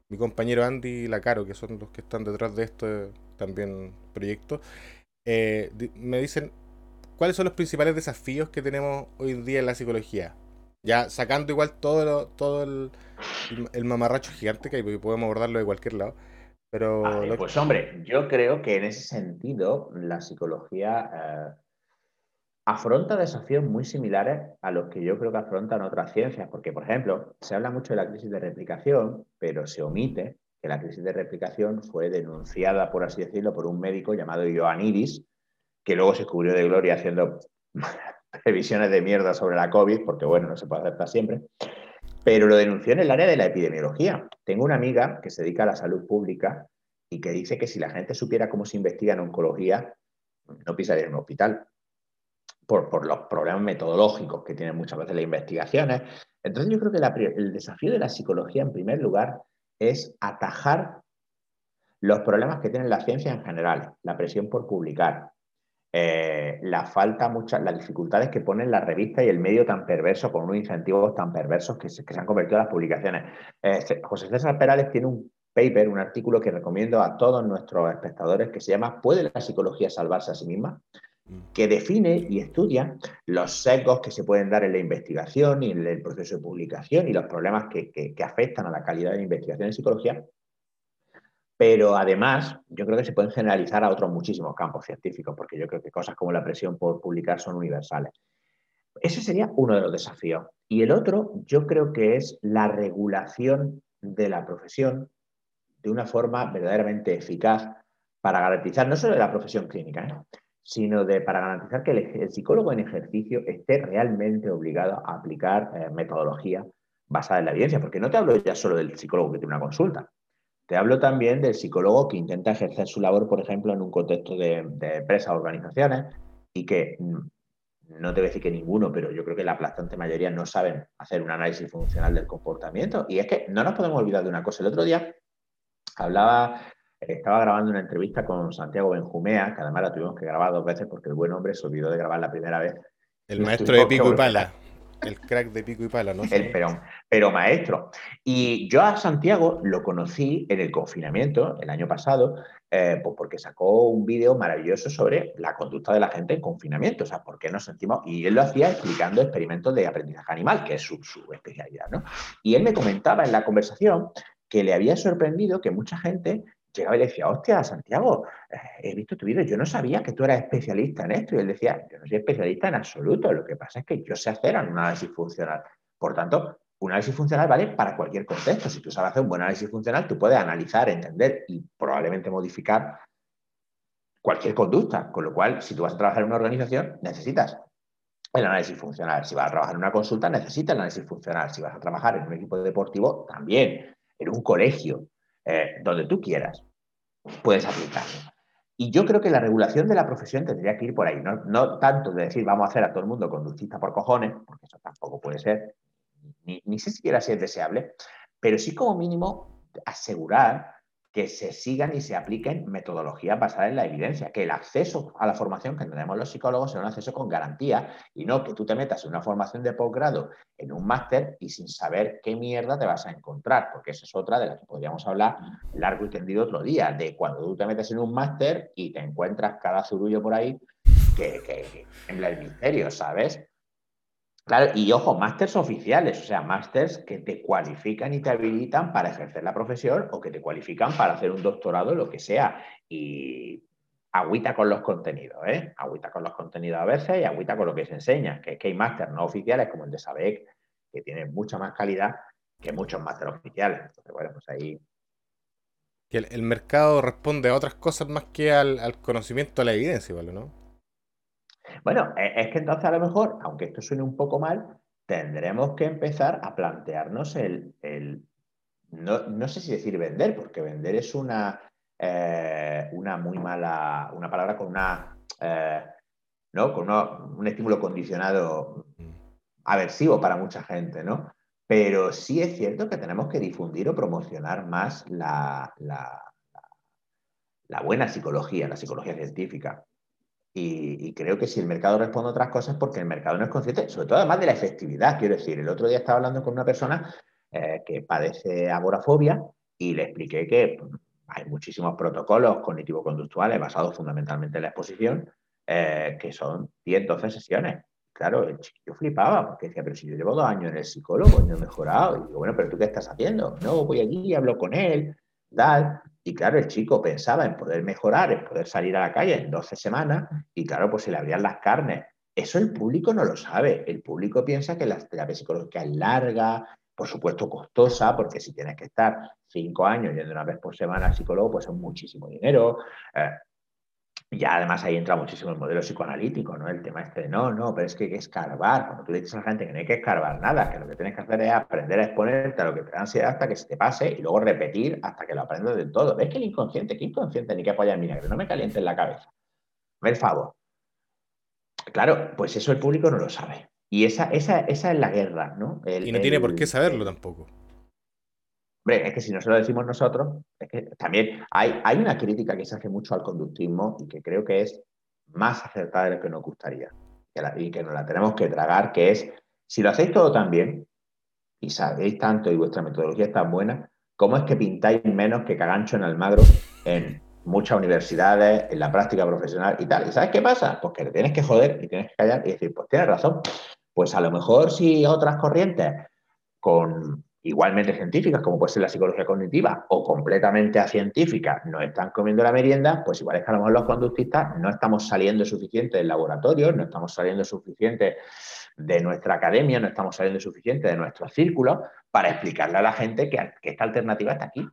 mi compañero Andy y Lacaro, que son los que están detrás de este también proyecto, eh, me dicen, ¿cuáles son los principales desafíos que tenemos hoy en día en la psicología? Ya sacando igual todo, todo el, el, mamarracho gigante que hay, porque podemos abordarlo de cualquier lado. Pero Pues hombre, yo creo que en ese sentido la psicología eh, afronta desafíos muy similares a los que yo creo que afrontan otras ciencias, porque, por ejemplo, se habla mucho de la crisis de replicación, pero se omite que la crisis de replicación fue denunciada, por así decirlo, por un médico llamado Ioannidis, que luego se cubrió de gloria haciendo previsiones de mierda sobre la COVID, porque bueno, no se puede hacer para siempre, pero lo denunció en el área de la epidemiología. Tengo una amiga que se dedica a la salud pública y que dice que si la gente supiera cómo se investiga en oncología, no pisaría en un hospital por, los problemas metodológicos que tienen muchas veces las investigaciones. Entonces yo creo que el desafío de la psicología, en primer lugar, es atajar los problemas que tiene la ciencia en general, la presión por publicar, eh, la falta, muchas, las dificultades que ponen la revista y el medio tan perverso, con unos incentivos tan perversos que se, han convertido en las publicaciones. Eh, José César Perales tiene un paper, un artículo que recomiendo a todos nuestros espectadores que se llama ¿Puede la psicología salvarse a sí misma? Que define y estudia los sesgos que se pueden dar en la investigación y en el proceso de publicación y los problemas que, afectan a la calidad de la investigación en psicología. Pero además, yo creo que se pueden generalizar a otros muchísimos campos científicos, porque yo creo que cosas como la presión por publicar son universales. Ese sería uno de los desafíos. Y el otro, yo creo que es la regulación de la profesión de una forma verdaderamente eficaz para garantizar no solo la profesión clínica, ¿eh? Sino de, para garantizar que el, psicólogo en ejercicio esté realmente obligado a aplicar eh, metodología basada en la evidencia, porque no te hablo ya solo del psicólogo que tiene una consulta, te hablo también del psicólogo que intenta ejercer su labor, por ejemplo, en un contexto de, empresas o organizaciones y que mm, no te voy a decir que ninguno, pero yo creo que la aplastante mayoría no saben hacer un análisis funcional del comportamiento. Y es que no nos podemos olvidar de una cosa. El otro día hablaba estaba grabando una entrevista con Santiago Benjumea, que además la tuvimos que grabar dos veces porque el buen hombre se olvidó de grabar la primera vez. El maestro de pico y pala. El crack de pico y pala, ¿no? El, pero, pero maestro. Y yo a Santiago lo conocí en el confinamiento el año pasado, eh, pues porque sacó un vídeo maravilloso sobre la conducta de la gente en confinamiento, o sea, por qué nos sentimos. Y él lo hacía explicando experimentos de aprendizaje animal, que es su, su especialidad, ¿no? Y él me comentaba en la conversación que le había sorprendido que mucha gente llegaba y le decía, hostia, Santiago, eh, he visto tu vídeo, yo no sabía que tú eras especialista en esto. Y él decía, yo no soy especialista en absoluto, lo que pasa es que yo sé hacer un análisis funcional. Por tanto, un análisis funcional vale para cualquier contexto. Si tú sabes hacer un buen análisis funcional, tú puedes analizar, entender y probablemente modificar cualquier conducta. Con lo cual, si tú vas a trabajar en una organización, necesitas el análisis funcional. Si vas a trabajar en una consulta, necesitas el análisis funcional. Si vas a trabajar en un equipo deportivo, también. En un colegio, eh, donde tú quieras, puedes aplicarlo. Y yo creo que la regulación de la profesión tendría que ir por ahí, no, tanto de decir vamos a hacer a todo el mundo conductista por cojones, porque eso tampoco puede ser, ni, ni siquiera si es deseable, pero sí como mínimo asegurar que se sigan y se apliquen metodologías basadas en la evidencia, que el acceso a la formación que tenemos los psicólogos sea un acceso con garantía y no que tú te metas en una formación de posgrado en un máster y sin saber qué mierda te vas a encontrar, porque esa es otra de la que podríamos hablar largo y tendido otro día, de cuando tú te metes en un máster y te encuentras cada zurullo por ahí que, que, que el misterio, ¿sabes? Claro, y ojo, másters oficiales, o sea, másters que te cualifican y te habilitan para ejercer la profesión o que te cualifican para hacer un doctorado, lo que sea. Y agüita con los contenidos, ¿eh? Agüita con los contenidos a veces y agüita con lo que se enseña, que es que hay másters no oficiales como el de SABEC, que tienen mucha más calidad que muchos másters oficiales. Entonces, bueno, pues ahí... Que el, mercado responde a otras cosas más que al, al conocimiento, a la evidencia, ¿vale? ¿no? Bueno, e, es que entonces a lo mejor, aunque esto suene un poco mal, tendremos que empezar a plantearnos el, no, sé si decir vender, porque vender es una, eh, una muy mala, una palabra con una, eh, ¿no? Con un estímulo condicionado aversivo para mucha gente, ¿no? Pero sí es cierto que tenemos que difundir o promocionar más la, la buena psicología, la psicología científica. Y, creo que si el mercado responde a otras cosas, porque el mercado no es consciente, sobre todo además de la efectividad. Quiero decir, el otro día estaba hablando con una persona eh, que padece agorafobia y le expliqué que hay muchísimos protocolos cognitivo-conductuales basados fundamentalmente en la exposición, eh, que son 10, 12 sesiones. Claro, el chiquillo flipaba, porque decía, pero si yo llevo dos años en el psicólogo no he mejorado. Y digo, bueno, pero ¿tú qué estás haciendo? No, voy allí, hablo con él, tal. Y claro, el chico pensaba en poder mejorar, en poder salir a la calle en 12 semanas, y claro, pues se le abrían las carnes. Eso el público no lo sabe. El público piensa que la terapia psicológica es larga, por supuesto costosa, porque si tienes que estar cinco años yendo una vez por semana al psicólogo, pues es muchísimo dinero. Eh, ya además ahí entra muchísimo el modelo psicoanalítico, ¿no? El tema este de no, no, pero es que hay que escarbar. Cuando tú le dices a la gente que no hay que escarbar nada, que lo que tienes que hacer es aprender a exponerte a lo que te da ansiedad hasta que se te pase y luego repetir hasta que lo aprendas de todo. ¿Ves que el inconsciente, qué inconsciente ni que apoyar mira, que no me caliente en la cabeza? El favor. Claro, pues eso el público no lo sabe. Y esa, esa, esa es la guerra, ¿no? y no tiene por qué saberlo tampoco. Hombre, es que si no se lo decimos nosotros, es que también hay, hay una crítica que se hace mucho al conductismo y que creo que es más acertada de lo que nos gustaría y que nos la tenemos que tragar, que es, si lo hacéis todo tan bien y sabéis tanto y vuestra metodología es tan buena, ¿cómo es que pintáis menos que cagancho en Almagro en muchas universidades, en la práctica profesional y tal? ¿Y sabes qué pasa? Pues que te tienes que joder y tienes que callar y decir, pues tienes razón. Pues a lo mejor si otras corrientes con igualmente científicas, como puede ser la psicología cognitiva, o completamente acientíficas, no están comiendo la merienda, pues igual es que a lo mejor los conductistas no estamos saliendo suficiente del laboratorio, no estamos saliendo suficiente de nuestra academia, no estamos saliendo suficiente de nuestros círculos para explicarle a la gente que, esta alternativa está aquí.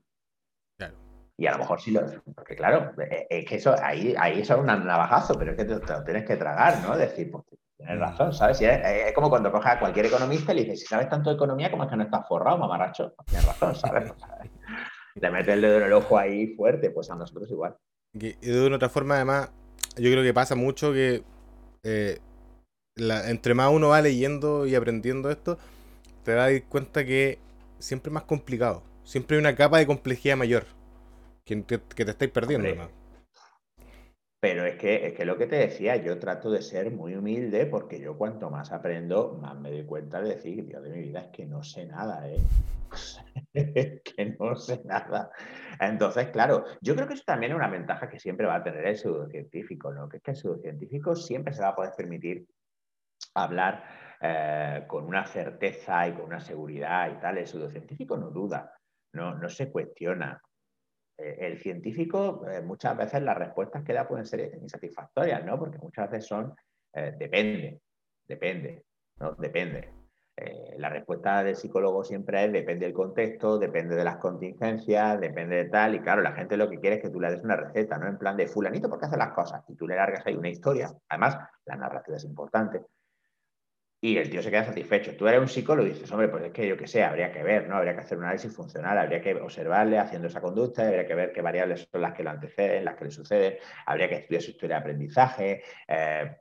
Y a lo mejor sí lo. Porque claro, es que eso, ahí, ahí eso es un navajazo, pero es que te, lo tienes que tragar, ¿no? Decir, pues Tienes razón, ¿sabes? es, como cuando coges a cualquier economista y le dices, si sabes tanto de economía, ¿cómo es que no estás forrado, mamarracho? Tienes razón, ¿sabes? Le metes el dedo en el ojo ahí fuerte, pues a nosotros igual. Y de una otra forma, además, yo creo que pasa mucho que eh, entre más uno va leyendo y aprendiendo esto, te das cuenta que siempre es más complicado. Siempre hay una capa de complejidad mayor que te, que te estáis perdiendo. Pero es que, es que lo que te decía, yo trato de ser muy humilde porque yo cuanto más aprendo, más me doy cuenta de decir, Dios de mi vida, es que no sé nada, ¿eh? es que no sé nada. Entonces, claro, yo creo que eso también es una ventaja que siempre va a tener el pseudocientífico, ¿no? Que es que el pseudocientífico siempre se va a poder permitir hablar eh, con una certeza y con una seguridad y tal. El pseudocientífico no duda, no, no se cuestiona. Eh, el científico, eh, muchas veces las respuestas que da pueden ser insatisfactorias, ¿no? Porque muchas veces son, eh, depende, depende, ¿no? Depende. la respuesta del psicólogo siempre es depende del contexto, depende de las contingencias, depende de tal, y claro, la gente lo que quiere es que tú le des una receta, ¿no? En plan de fulanito, ¿por qué hace las cosas? Y tú le largas ahí una historia. Además, la narrativa es importante y el tío se queda satisfecho. Tú eres un psicólogo y dices, hombre, pues es que yo qué sé, habría que ver, ¿no? Habría que hacer un análisis funcional, habría que observarle haciendo esa conducta, habría que ver qué variables son las que lo anteceden, las que le suceden, habría que estudiar su historia de aprendizaje. Eh,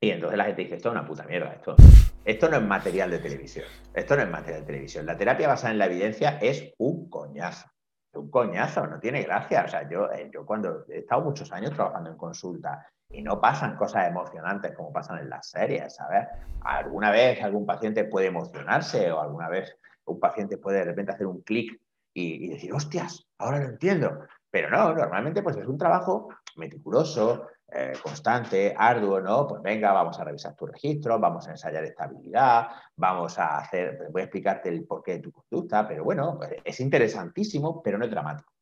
y entonces la gente dice, esto es una puta mierda, esto, esto no es material de televisión, esto no es material de televisión. La terapia basada en la evidencia es un coñazo, un coñazo, no tiene gracia. O sea, yo, eh, yo cuando he estado muchos años trabajando en consulta y no pasan cosas emocionantes como pasan en las series, ¿sabes? Alguna vez algún paciente puede emocionarse o alguna vez un paciente puede de repente hacer un clic y, decir, hostias, ahora lo entiendo. Pero no, normalmente pues es un trabajo meticuloso, eh, constante, arduo, ¿no? Pues venga, vamos a revisar tu registro, vamos a ensayar estabilidad, vamos a hacer, voy a explicarte el porqué de tu conducta, pero bueno, es interesantísimo, pero no es dramático.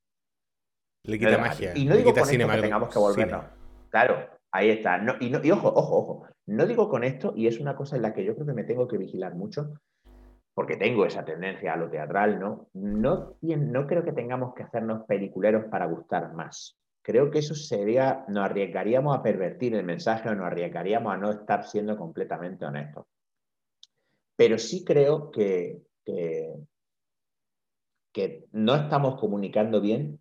Le quita magia. Y no digo esto que tengamos que volvernos. Claro, Ahí está. y, ojo, ojo, ojo. No digo con esto, y es una cosa en la que yo creo que me tengo que vigilar mucho, porque tengo esa tendencia a lo teatral, ¿no? No, no creo que tengamos que hacernos peliculeros para gustar más. Creo que eso sería, nos arriesgaríamos a pervertir el mensaje o nos arriesgaríamos a no estar siendo completamente honestos. Pero sí creo que, que no estamos comunicando bien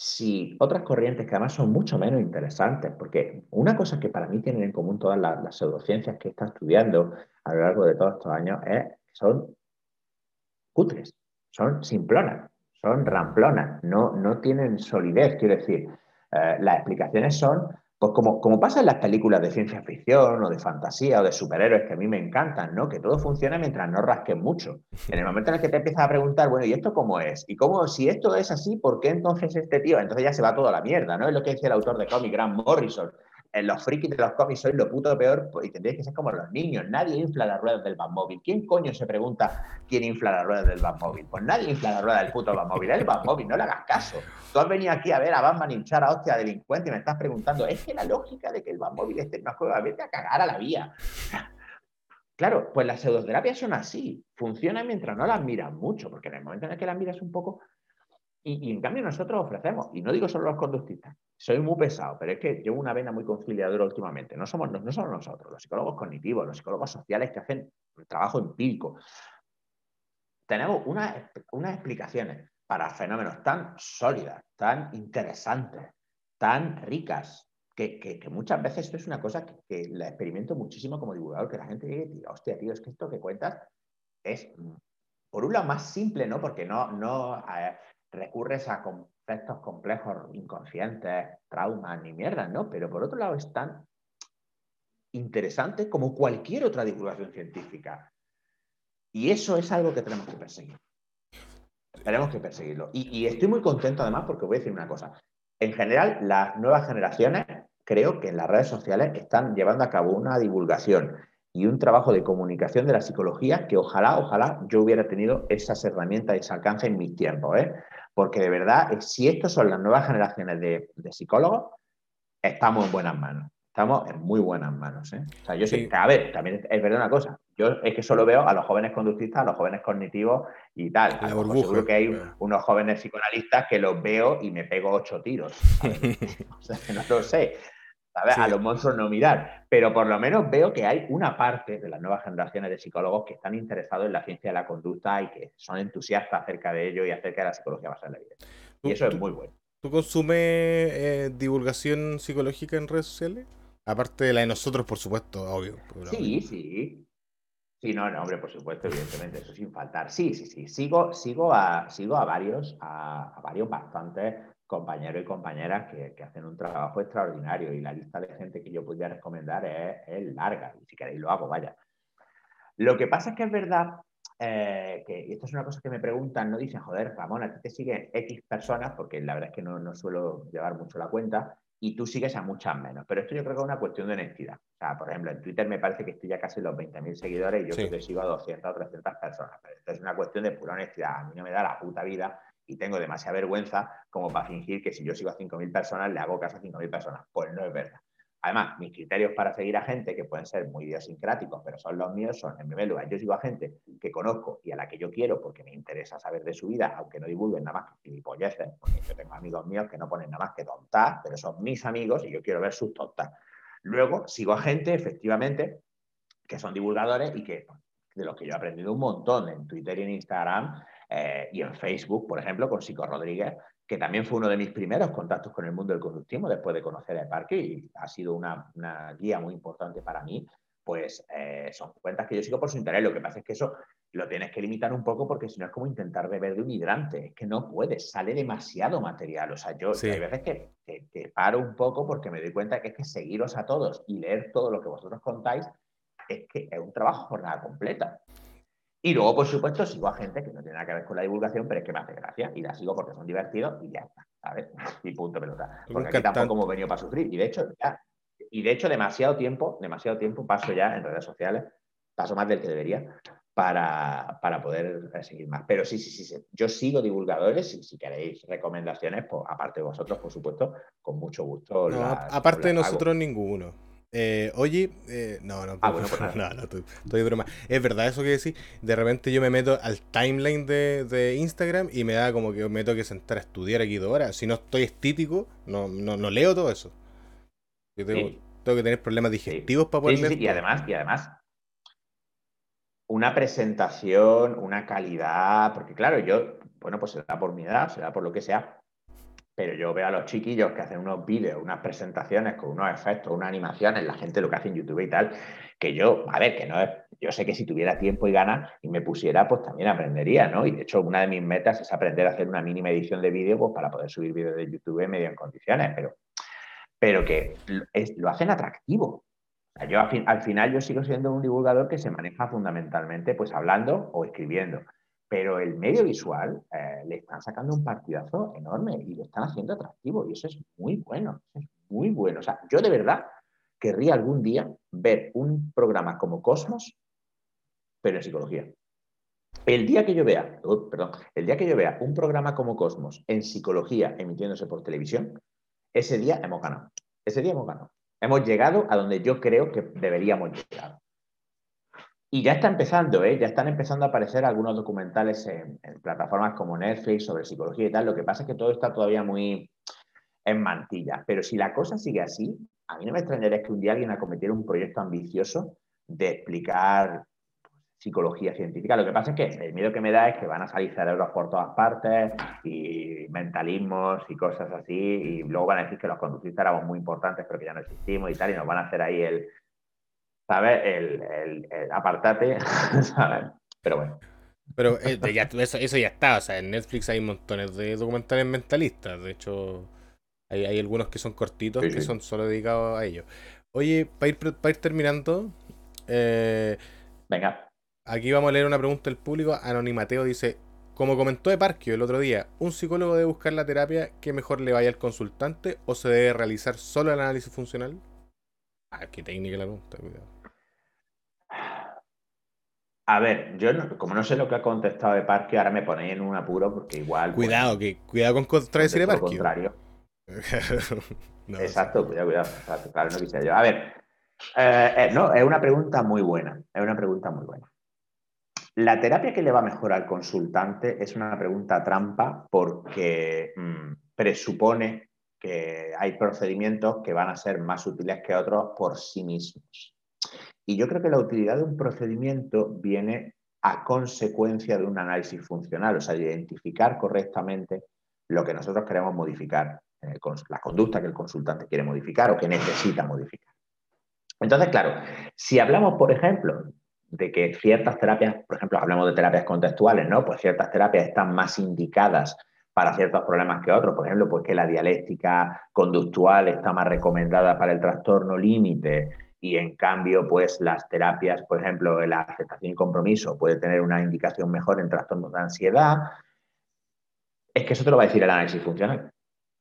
si otras corrientes que además son mucho menos interesantes, porque una cosa que para mí tienen en común todas las, pseudociencias que está estudiando a lo largo de todos estos años es que son cutres, son simplonas, son ramplonas, no, no tienen solidez, quiero decir, eh, las explicaciones son pues como, como pasa en las películas de ciencia ficción o de fantasía o de superhéroes que a mí me encantan, ¿no? Que todo funciona mientras no rasquen mucho. En el momento en el que te empiezas a preguntar, bueno, ¿y esto cómo es? Y cómo, si esto es así, ¿por qué entonces este tío? Entonces ya se va toda la mierda, ¿no? Es lo que decía el autor de cómic, Grant Morrison en los frikis de los cómics sois lo puto peor pues, y tendréis que ser como los niños. Nadie infla las ruedas del Batmóvil. ¿Quién coño se pregunta quién infla las ruedas del Batmóvil? Pues nadie infla las ruedas del puto Batmóvil. Es el Batmóvil, no le hagas caso. Tú has venido aquí a ver a Batman hinchar a hostia delincuente y me estás preguntando, es que la lógica de que el Batmóvil esté en una juega, vete a cagar a la vía. Claro, pues las pseudoterapias son así. Funcionan mientras no las miras mucho, porque en el momento en el que las miras un poco, y, en cambio nosotros ofrecemos, y no digo solo los conductistas, soy muy pesado, pero es que llevo una vena muy conciliadora últimamente. No somos, no, somos nosotros, los psicólogos cognitivos, los psicólogos sociales que hacen un trabajo empírico. Tenemos unas, explicaciones para fenómenos tan sólidas, tan interesantes, tan ricas, que, muchas veces esto es una cosa que, la experimento muchísimo como divulgador, que la gente llegue y diga, hostia, tío, es que esto que cuentas es, por un lado, más simple, ¿no? Porque no, no, eh, recurres a conceptos complejos, inconscientes, traumas ni mierdas, ¿no? Pero por otro lado es tan interesante como cualquier otra divulgación científica. Y eso es algo que tenemos que perseguir. Tenemos que perseguirlo. Y, y, estoy muy contento además porque voy a decir una cosa. En general, las nuevas generaciones creo que en las redes sociales están llevando a cabo una divulgación y un trabajo de comunicación de la psicología que ojalá, ojalá yo hubiera tenido esas herramientas y ese alcance en mis tiempos. ¿eh? Porque de verdad, eh, si estos son las nuevas generaciones de, psicólogos, estamos en buenas manos. Estamos en muy buenas manos. ¿eh? O sea, yo sí. a ver, también es verdad una cosa. Yo es que solo veo a los jóvenes conductistas, a los jóvenes cognitivos y tal. seguro que hay unos jóvenes psicoanalistas que los veo y me pego ocho tiros. o sea, no lo sé. A los monstruos no mirar, pero por lo menos veo que hay una parte de las nuevas generaciones de psicólogos que están interesados en la ciencia de la conducta y que son entusiastas acerca de ello y acerca de la psicología basada en la vida. Y eso es muy bueno. ¿Tú consumes eh, divulgación psicológica en redes sociales? Aparte de la de nosotros, por supuesto, obvio. Sí, sí. Sí, no, no, hombre, por supuesto, evidentemente, eso sin faltar. Sí, sí, sí. Sigo, sigo, a, sigo a varios, a, a varios bastantes compañeros y compañeras que, hacen un trabajo extraordinario y la lista de gente que yo podría recomendar es, larga, y si queréis lo hago, vaya. Lo que pasa es que es verdad eh, que, y esto es una cosa que me preguntan, no dicen, joder, Ramón, a ti te siguen X personas, porque la verdad es que no, no suelo llevar mucho la cuenta, y tú sigues a muchas menos. Pero esto yo creo que es una cuestión de honestidad. O sea, por ejemplo, en Twitter me parece que estoy ya casi los 20.000 seguidores y yo creo que sigo a 200 o 300 personas. Pero esto es una cuestión de pura honestidad. A mí no me da la puta vida y tengo demasiada vergüenza como para fingir que si yo sigo a 5.000 personas, le hago caso a 5.000 personas. Pues no es verdad. Además, mis criterios para seguir a gente que pueden ser muy idiosincráticos, pero son los míos, son, en primer lugar, yo sigo a gente que conozco y a la que yo quiero porque me interesa saber de su vida, aunque no divulguen nada más que gilipolleces, porque yo tengo amigos míos que no ponen nada más que tontas, pero son mis amigos y yo quiero ver sus tontas. Luego, sigo a gente, efectivamente, que son divulgadores y que de los que yo he aprendido un montón en Twitter y en Instagram, eh, y en Facebook, por ejemplo, con Sico Rodríguez, que también fue uno de mis primeros contactos con el mundo del conductismo después de conocer el parque y ha sido una, guía muy importante para mí, pues eh, son cuentas que yo sigo por su interés. Lo que pasa es que eso lo tienes que limitar un poco porque si no es como intentar beber de un hidrante, es que no puedes, sale demasiado material. O sea, yo hay veces que, que, paro un poco porque me doy cuenta que es que seguiros a todos y leer todo lo que vosotros contáis es que es un trabajo jornada completa. Y luego, por supuesto, sigo a gente que no tiene nada que ver con la divulgación, pero es que me hace gracia y la sigo porque son divertidos y ya está, ¿sabes? Y punto pelota. Porque aquí tampoco hemos venido para sufrir. Y de hecho, ya, y de hecho, demasiado tiempo, demasiado tiempo paso ya en redes sociales, paso más del que debería, para, para poder seguir más. Pero sí, sí, sí, sí, yo sigo divulgadores y si queréis recomendaciones, pues aparte de vosotros, por supuesto, con mucho gusto. aparte de nosotros, ninguno. Eh, oye, eh, no, no, ah, bueno, pues no, no, estoy, de broma. Es verdad eso que decís. De repente yo me meto al timeline de, Instagram y me da como que me tengo que sentar a estudiar aquí dos horas. Si no estoy estítico, no, no, no leo todo eso. Yo tengo, que tener problemas digestivos para poder leer. y además, y además, una presentación, una calidad, porque claro, yo, bueno, pues se da por mi edad, se da por lo que sea, pero yo veo a los chiquillos que hacen unos vídeos, unas presentaciones con unos efectos, unas animaciones, la gente lo que hace en YouTube y tal, que yo, a ver, que no es, yo sé que si tuviera tiempo y ganas y me pusiera, pues también aprendería, ¿no? Y de hecho, una de mis metas es aprender a hacer una mínima edición de vídeo, pues para poder subir vídeos de YouTube medio en condiciones, pero, pero que lo hacen atractivo. yo al, final yo sigo siendo un divulgador que se maneja fundamentalmente pues hablando o escribiendo, pero el medio visual eh, le están sacando un partidazo enorme y lo están haciendo atractivo y eso es muy bueno, es muy bueno. O sea, yo de verdad querría algún día ver un programa como Cosmos, pero en psicología. El día que yo vea, perdón, el día que yo vea un programa como Cosmos en psicología emitiéndose por televisión, ese día hemos ganado. Ese día hemos ganado. Hemos llegado a donde yo creo que deberíamos llegar. Y ya está empezando, ¿eh? ya están empezando a aparecer algunos documentales en, plataformas como Netflix sobre psicología y tal. Lo que pasa es que todo está todavía muy en mantilla. Pero si la cosa sigue así, a mí no me extrañaría que un día alguien acometiera un proyecto ambicioso de explicar psicología científica. Lo que pasa es que el miedo que me da es que van a salir cerebros por todas partes y mentalismos y cosas así, y luego van a decir que los conductistas éramos muy importantes, pero que ya no existimos y tal, y nos van a hacer ahí el, ¿sabes? El, el, apartate, ¿sabes? Pero bueno. Pero eh, eso, eso, ya está, o sea, en Netflix hay montones de documentales mentalistas, de hecho, hay, hay algunos que son cortitos, que son solo dedicados a ello. Oye, para ir, para ir terminando, eh, Venga. Aquí vamos a leer una pregunta del público. Anonimateo dice, como comentó de Parquio el otro día, ¿un psicólogo debe buscar la terapia que mejor le vaya al consultante o se debe realizar solo el análisis funcional? Ah, qué técnica la pregunta, cuidado. A ver, yo como no sé lo que ha contestado de Parquio, ahora me ponéis en un apuro porque igual. Pues, cuidado, que cuidado con contradecir de Parquio. contrario. Exacto, cuidado, cuidado. claro, no quise yo. A ver, eh, eh, no, es una pregunta muy buena. Es una pregunta muy buena. ¿La terapia que le va mejor al consultante es una pregunta trampa porque mm, presupone que hay procedimientos que van a ser más útiles que otros por sí mismos? Y yo creo que la utilidad de un procedimiento viene a consecuencia de un análisis funcional, o sea, de identificar correctamente lo que nosotros queremos modificar, eh, la conducta que el consultante quiere modificar o que necesita modificar. Entonces, claro, si hablamos, por ejemplo, de que ciertas terapias, por ejemplo, hablamos de terapias contextuales, ¿no? Pues ciertas terapias están más indicadas para ciertos problemas que otros. Por ejemplo, pues que la dialéctica conductual está más recomendada para el trastorno límite y en cambio, pues las terapias, por ejemplo, la aceptación y compromiso puede tener una indicación mejor en trastornos de ansiedad. Es que eso te lo va a decir el análisis funcional.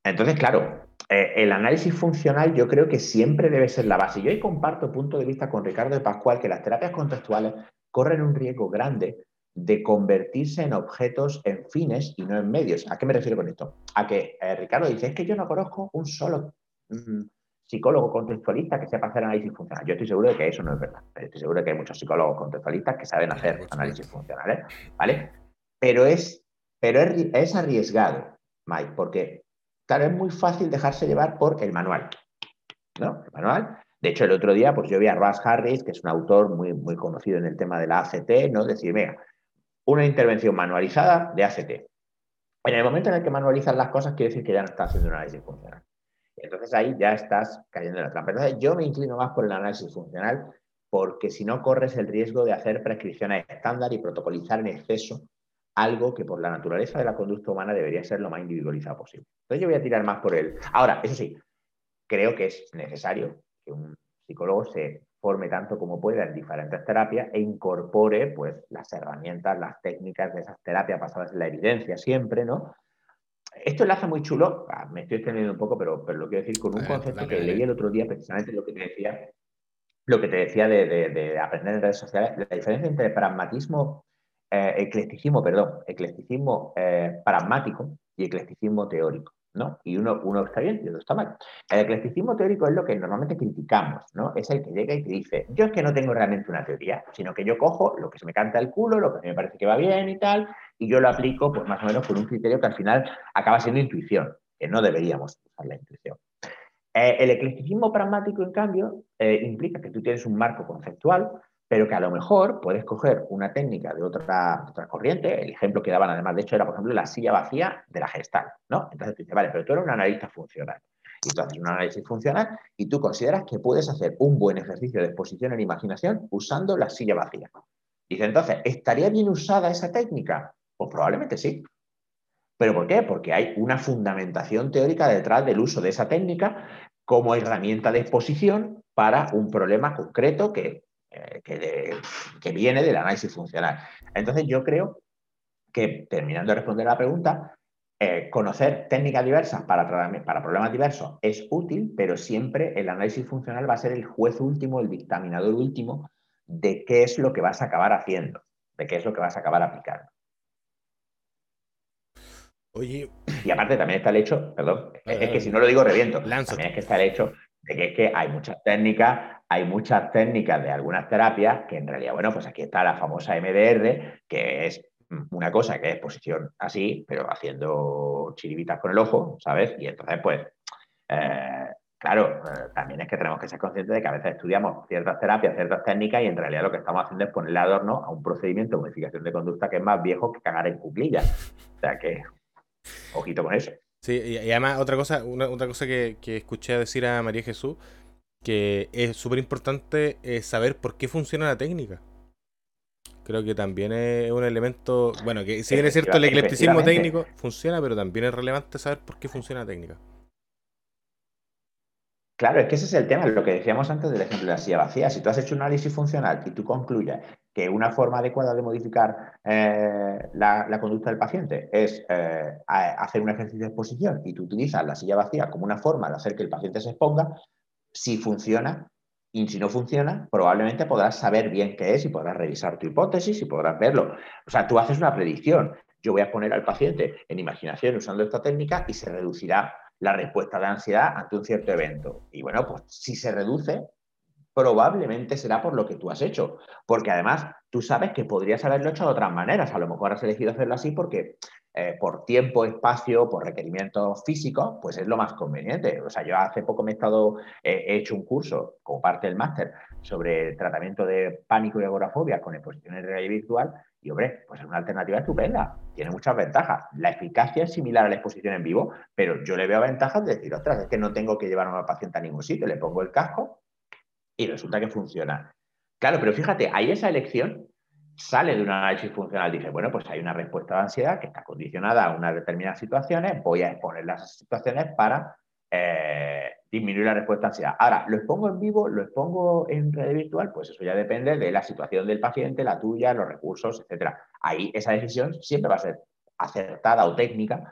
Entonces, claro, eh, el análisis funcional yo creo que siempre debe ser la base. Yo ahí comparto punto de vista con Ricardo de Pascual que las terapias contextuales corren un riesgo grande de convertirse en objetos en fines y no en medios. ¿A qué me refiero con esto? A que eh, Ricardo dice, es que yo no conozco un solo mm, psicólogo contextualista que sepa hacer análisis funcional. Yo estoy seguro de que eso no es verdad. Estoy seguro de que hay muchos psicólogos contextualistas que saben hacer análisis funcionales, ¿vale? Pero es, pero es, es arriesgado, Mike, porque Claro, es muy fácil dejarse llevar por el manual. ¿no? El manual. De hecho, el otro día, pues yo vi a Russ Harris, que es un autor muy, muy conocido en el tema de la ACT, ¿no? Decir, mira, una intervención manualizada de ACT. En el momento en el que manualizas las cosas, quiere decir que ya no estás haciendo un análisis funcional. Entonces ahí ya estás cayendo en la trampa. Entonces yo me inclino más por el análisis funcional porque si no corres el riesgo de hacer prescripciones estándar y protocolizar en exceso algo que por la naturaleza de la conducta humana debería ser lo más individualizado posible. Entonces yo voy a tirar más por él. Ahora, eso sí, creo que es necesario que un psicólogo se forme tanto como pueda en diferentes terapias e incorpore pues las herramientas, las técnicas de esas terapias basadas en la evidencia siempre, ¿no? Esto enlaza muy chulo, ah, me estoy extendiendo un poco, pero, pero lo quiero decir con un concepto que leí el otro día, precisamente lo que te decía, lo que te decía de, de aprender en redes sociales, la diferencia entre pragmatismo eh, eclecticismo, perdón, eclecticismo eh, pragmático y eclecticismo teórico. ¿no? Y uno, uno está bien y otro está mal. El eclecticismo teórico es lo que normalmente criticamos, ¿no? Es el que llega y te dice, yo es que no tengo realmente una teoría, sino que yo cojo lo que se me canta el culo, lo que me parece que va bien y tal, y yo lo aplico, pues más o menos con un criterio que al final acaba siendo intuición, que no deberíamos usar la intuición. Eh, el eclecticismo pragmático, en cambio, implica que tú tienes un marco conceptual, pero que a lo mejor puedes coger una técnica de otra, otra corriente, el ejemplo que daban además, de hecho, era, por ejemplo, la silla vacía de la gestal, ¿no? Entonces tú dices, vale, pero tú eres un analista funcional, y tú haces un análisis funcional y tú consideras que puedes hacer un buen ejercicio de exposición en imaginación usando la silla vacía. Dice, entonces, ¿estaría bien usada esa técnica? Pues probablemente sí. ¿Pero por qué? Porque hay una fundamentación teórica detrás del uso de esa técnica como herramienta de exposición para un problema concreto que, eh, que, viene del análisis funcional. Entonces yo creo que, terminando de responder la pregunta, eh, conocer técnicas diversas para, para problemas diversos es útil, pero siempre el análisis funcional va a ser el juez último, el dictaminador último de qué es lo que vas a acabar haciendo, de qué es lo que vas a acabar aplicando. Oye. Y aparte también está el hecho, perdón, es que si no lo digo reviento, también es que está el hecho de que es que hay muchas técnicas, hay muchas técnicas de algunas terapias que en realidad, bueno, pues aquí está la famosa MDR, que es una cosa que es posición así, pero haciendo chiribitas con el ojo, ¿sabes? Y entonces, pues, eh, claro, eh, también es que tenemos que ser conscientes de que a veces estudiamos ciertas terapias, ciertas técnicas, y en realidad lo que estamos haciendo es ponerle adorno a un procedimiento de modificación de conducta que es más viejo que cagar en cuclillas. O sea que, ojito con eso. Sí, y además otra cosa, una, otra cosa que, que escuché decir a María Jesús, que es súper importante saber por qué funciona la técnica. Creo que también es un elemento, bueno, que si bien es cierto el eclecticismo técnico funciona, pero también es relevante saber por qué funciona la técnica. Claro, es que ese es el tema, lo que decíamos antes del ejemplo de la silla vacía. Si tú has hecho un análisis funcional y tú concluyes que una forma adecuada de modificar eh, la, conducta del paciente es eh, hacer un ejercicio de exposición y tú utilizas la silla vacía como una forma de hacer que el paciente se exponga, si funciona, y si no funciona, probablemente podrás saber bien qué es y podrás revisar tu hipótesis y podrás verlo. O sea, tú haces una predicción. Yo voy a poner al paciente en imaginación usando esta técnica y se reducirá la respuesta de ansiedad ante un cierto evento. Y bueno, pues si se reduce, probablemente será por lo que tú has hecho. Porque además tú sabes que podrías haberlo hecho de otras maneras. A lo mejor has elegido hacerlo así porque eh, por tiempo, espacio, por requerimientos físicos, pues es lo más conveniente. O sea, yo hace poco me he estado, eh, he hecho un curso como parte del máster sobre el tratamiento de pánico y agorafobia con exposiciones de realidad virtual y, hombre, pues es una alternativa estupenda. Tiene muchas ventajas. La eficacia es similar a la exposición en vivo, pero yo le veo ventajas de decir, ostras, es que no tengo que llevar a una paciente a ningún sitio, le pongo el casco y resulta que funciona. Claro, pero fíjate, hay esa elección sale de un análisis funcional, dice, bueno, pues hay una respuesta de ansiedad que está condicionada a unas determinadas situaciones, voy a exponer las situaciones para eh, disminuir la respuesta de ansiedad. Ahora, ¿lo expongo en vivo? ¿Lo expongo en red virtual? Pues eso ya depende de la situación del paciente, la tuya, los recursos, etcétera. Ahí esa decisión siempre va a ser acertada o técnica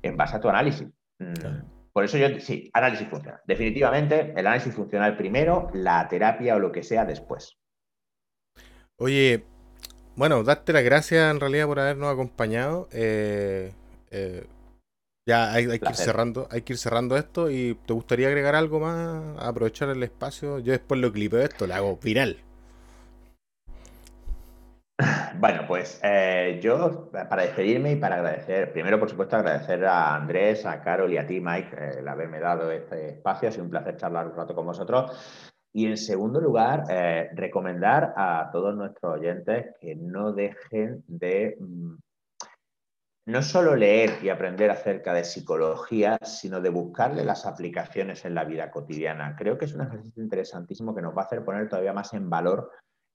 en base a tu análisis. Mm, por eso yo, sí, análisis funcional. Definitivamente, el análisis funcional primero, la terapia o lo que sea después. Oye, bueno, darte las gracias en realidad por habernos acompañado. Eh, eh, ya hay, que ir cerrando, hay que ir cerrando esto y ¿te gustaría agregar algo más? Aprovechar el espacio. Yo después lo clipeo esto, lo hago viral. Bueno, pues eh, yo para despedirme y para agradecer, primero por supuesto agradecer a Andrés, a Carol y a ti Mike el haberme dado este espacio, ha sido un placer charlar un rato con vosotros. Y en segundo lugar, eh, recomendar a todos nuestros oyentes que no dejen de mm, no solo leer y aprender acerca de psicología, sino de buscarle las aplicaciones en la vida cotidiana. Creo que es un ejercicio interesantísimo que nos va a hacer poner todavía más en valor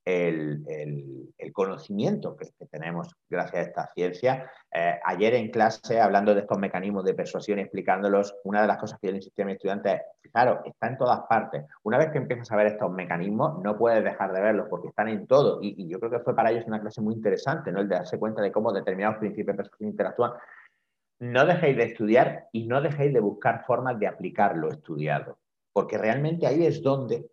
el, conocimiento que, tenemos gracias a esta ciencia. Eh, ayer en clase, hablando de estos mecanismos de persuasión y explicándolos, una de las cosas que yo le insistí a mis estudiantes es, claro, está en todas partes. Una vez que empiezas a ver estos mecanismos, no puedes dejar de verlos porque están en todo. Y, yo creo que fue para ellos una clase muy interesante, ¿no? El darse cuenta de cómo determinados principios de persuasión interactúan. No dejéis de estudiar y no dejéis de buscar formas de aplicar lo estudiado, porque realmente ahí es donde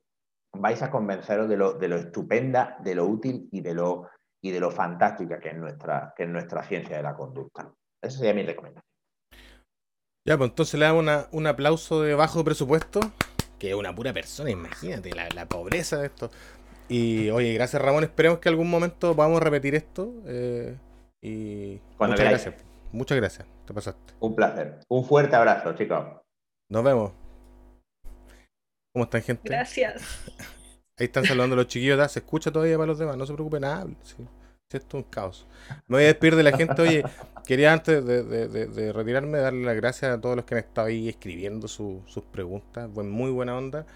vais a convenceros de lo, de lo estupenda, de lo útil y de lo, y de lo fantástica que es, nuestra, que es nuestra ciencia de la conducta. Esa sería mi recomendación. Ya, pues entonces le damos un aplauso de bajo presupuesto, que es una pura persona, imagínate la, pobreza de esto. Y oye, gracias Ramón, esperemos que algún momento podamos repetir esto. Eh, y muchas gracias. Muchas gracias, te pasaste. Un placer. Un fuerte abrazo, chicos. Nos vemos. ¿Cómo están, gente? Gracias. Ahí están saludando los chiquillos. Se escucha todavía para los demás. No se preocupen, nada. esto es un caos. Me voy a despedir de la gente. Oye, quería antes de, retirarme darle las gracias a todos los que han estado ahí escribiendo sus preguntas. Fue muy buena onda.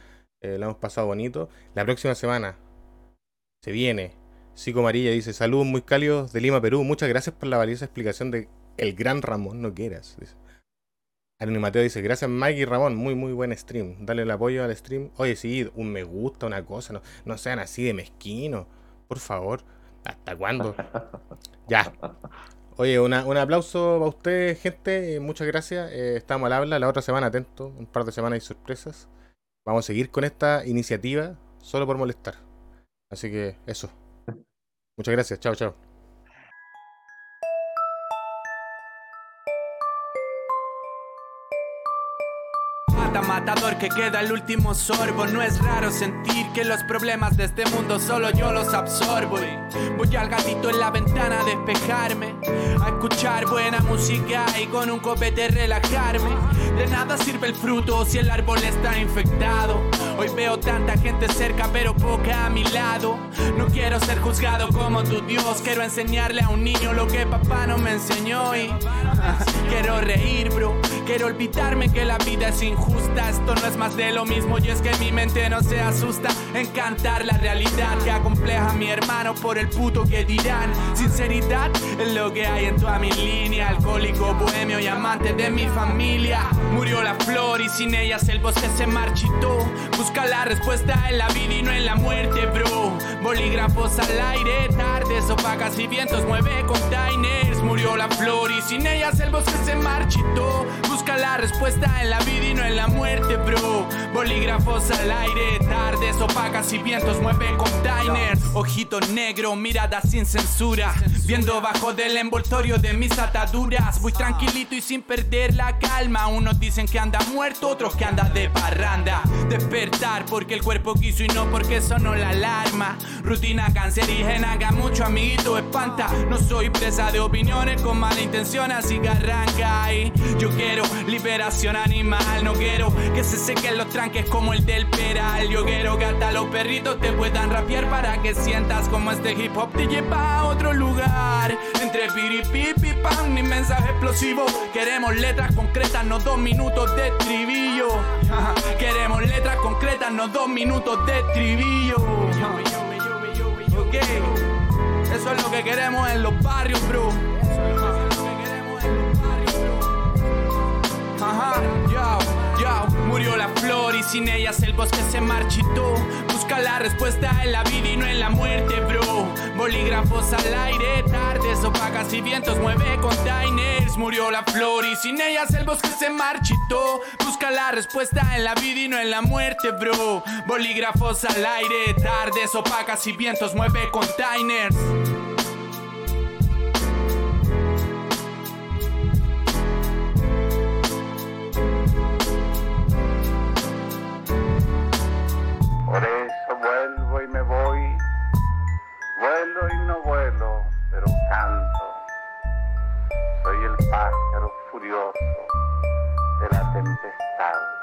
Eh, la hemos pasado bonito. La próxima semana se viene. Psico Marilla dice: Saludos muy cálidos de Lima, Perú. Muchas gracias por la valiosa explicación de el gran Ramón No quieras. Mateo dice, gracias Mike y Ramón, muy muy buen stream. Dale el apoyo al stream. Oye, sí, un me gusta, una cosa, no, no sean así de mezquino. Por favor. ¿Hasta cuándo? ya. Oye, un aplauso para ustedes, gente. Eh, muchas gracias. Eh, estamos al habla. La otra semana, atento. Un par de semanas hay sorpresas. Vamos a seguir con esta iniciativa solo por molestar. Así que eso. Muchas gracias. Chao, chao. Matador que queda el último sorbo. No es raro sentir que los problemas de este mundo solo yo los absorbo. voy al gatito en la ventana a despejarme, a escuchar buena música y con un copete relajarme. De nada sirve el fruto si el árbol está infectado. Hoy veo tanta gente cerca pero poca a mi lado. No quiero ser juzgado como tu Dios, quiero enseñarle a un niño lo que papá no me enseñó y quiero reír, bro. Quiero olvidarme que la vida es injusta. Esto no es más de lo mismo y es que mi mente no se asusta en cantar la realidad que acompleja a mi hermano por el puto que dirán. Sinceridad es lo que hay en toda mi línea. Alcohólico, bohemio y amante de mi familia. Murió la flor y sin ellas el bosque se marchitó. Busca la respuesta en la vida y no en la muerte, bro. Bolígrafos al aire, tardes opacas y vientos mueve containers. Murió la flor y sin ellas el bosque se marchitó. Busca la respuesta en la vida y no en la muerte, bro. Bolígrafos al aire, tardes opacas y vientos mueve containers. Ojito negro, mirada sin censura. Viendo bajo del envoltorio de mis ataduras. Voy tranquilito y sin perder la calma. Unos dicen que anda muerto, otros que anda de parranda. Despertar porque el cuerpo quiso y no porque sonó la alarma. Rutina cancerígena, haga mucho amiguito, espanta. No soy presa de opiniones con mala intención, así que arranca. Y yo quiero liberación animal, no quiero que se sequen los tranques como el del peral. Yo quiero que hasta los perritos te puedan rapear para que sientas como este hip hop te lleva a otro lugar. Entre piripipi, pan y mensaje explosivo. Queremos letras concretas, no dos minutos de estribillo. Queremos letras concretas, no dos minutos de estribillo. Ok, eso es lo que queremos en los barrios, bro. Ajá, yo, yo, murió la flor y sin ellas el bosque se marchitó. Busca la respuesta en la vida y no en la muerte, bro. Bolígrafos al aire, tardes opacas y vientos mueve containers. Murió la flor y sin ellas el bosque se marchitó. Busca la respuesta en la vida y no en la muerte, bro. Bolígrafos al aire, tardes opacas y vientos mueve containers. Por eso vuelvo y me voy, vuelo y no vuelo, pero canto. Soy el pájaro furioso de la tempestad.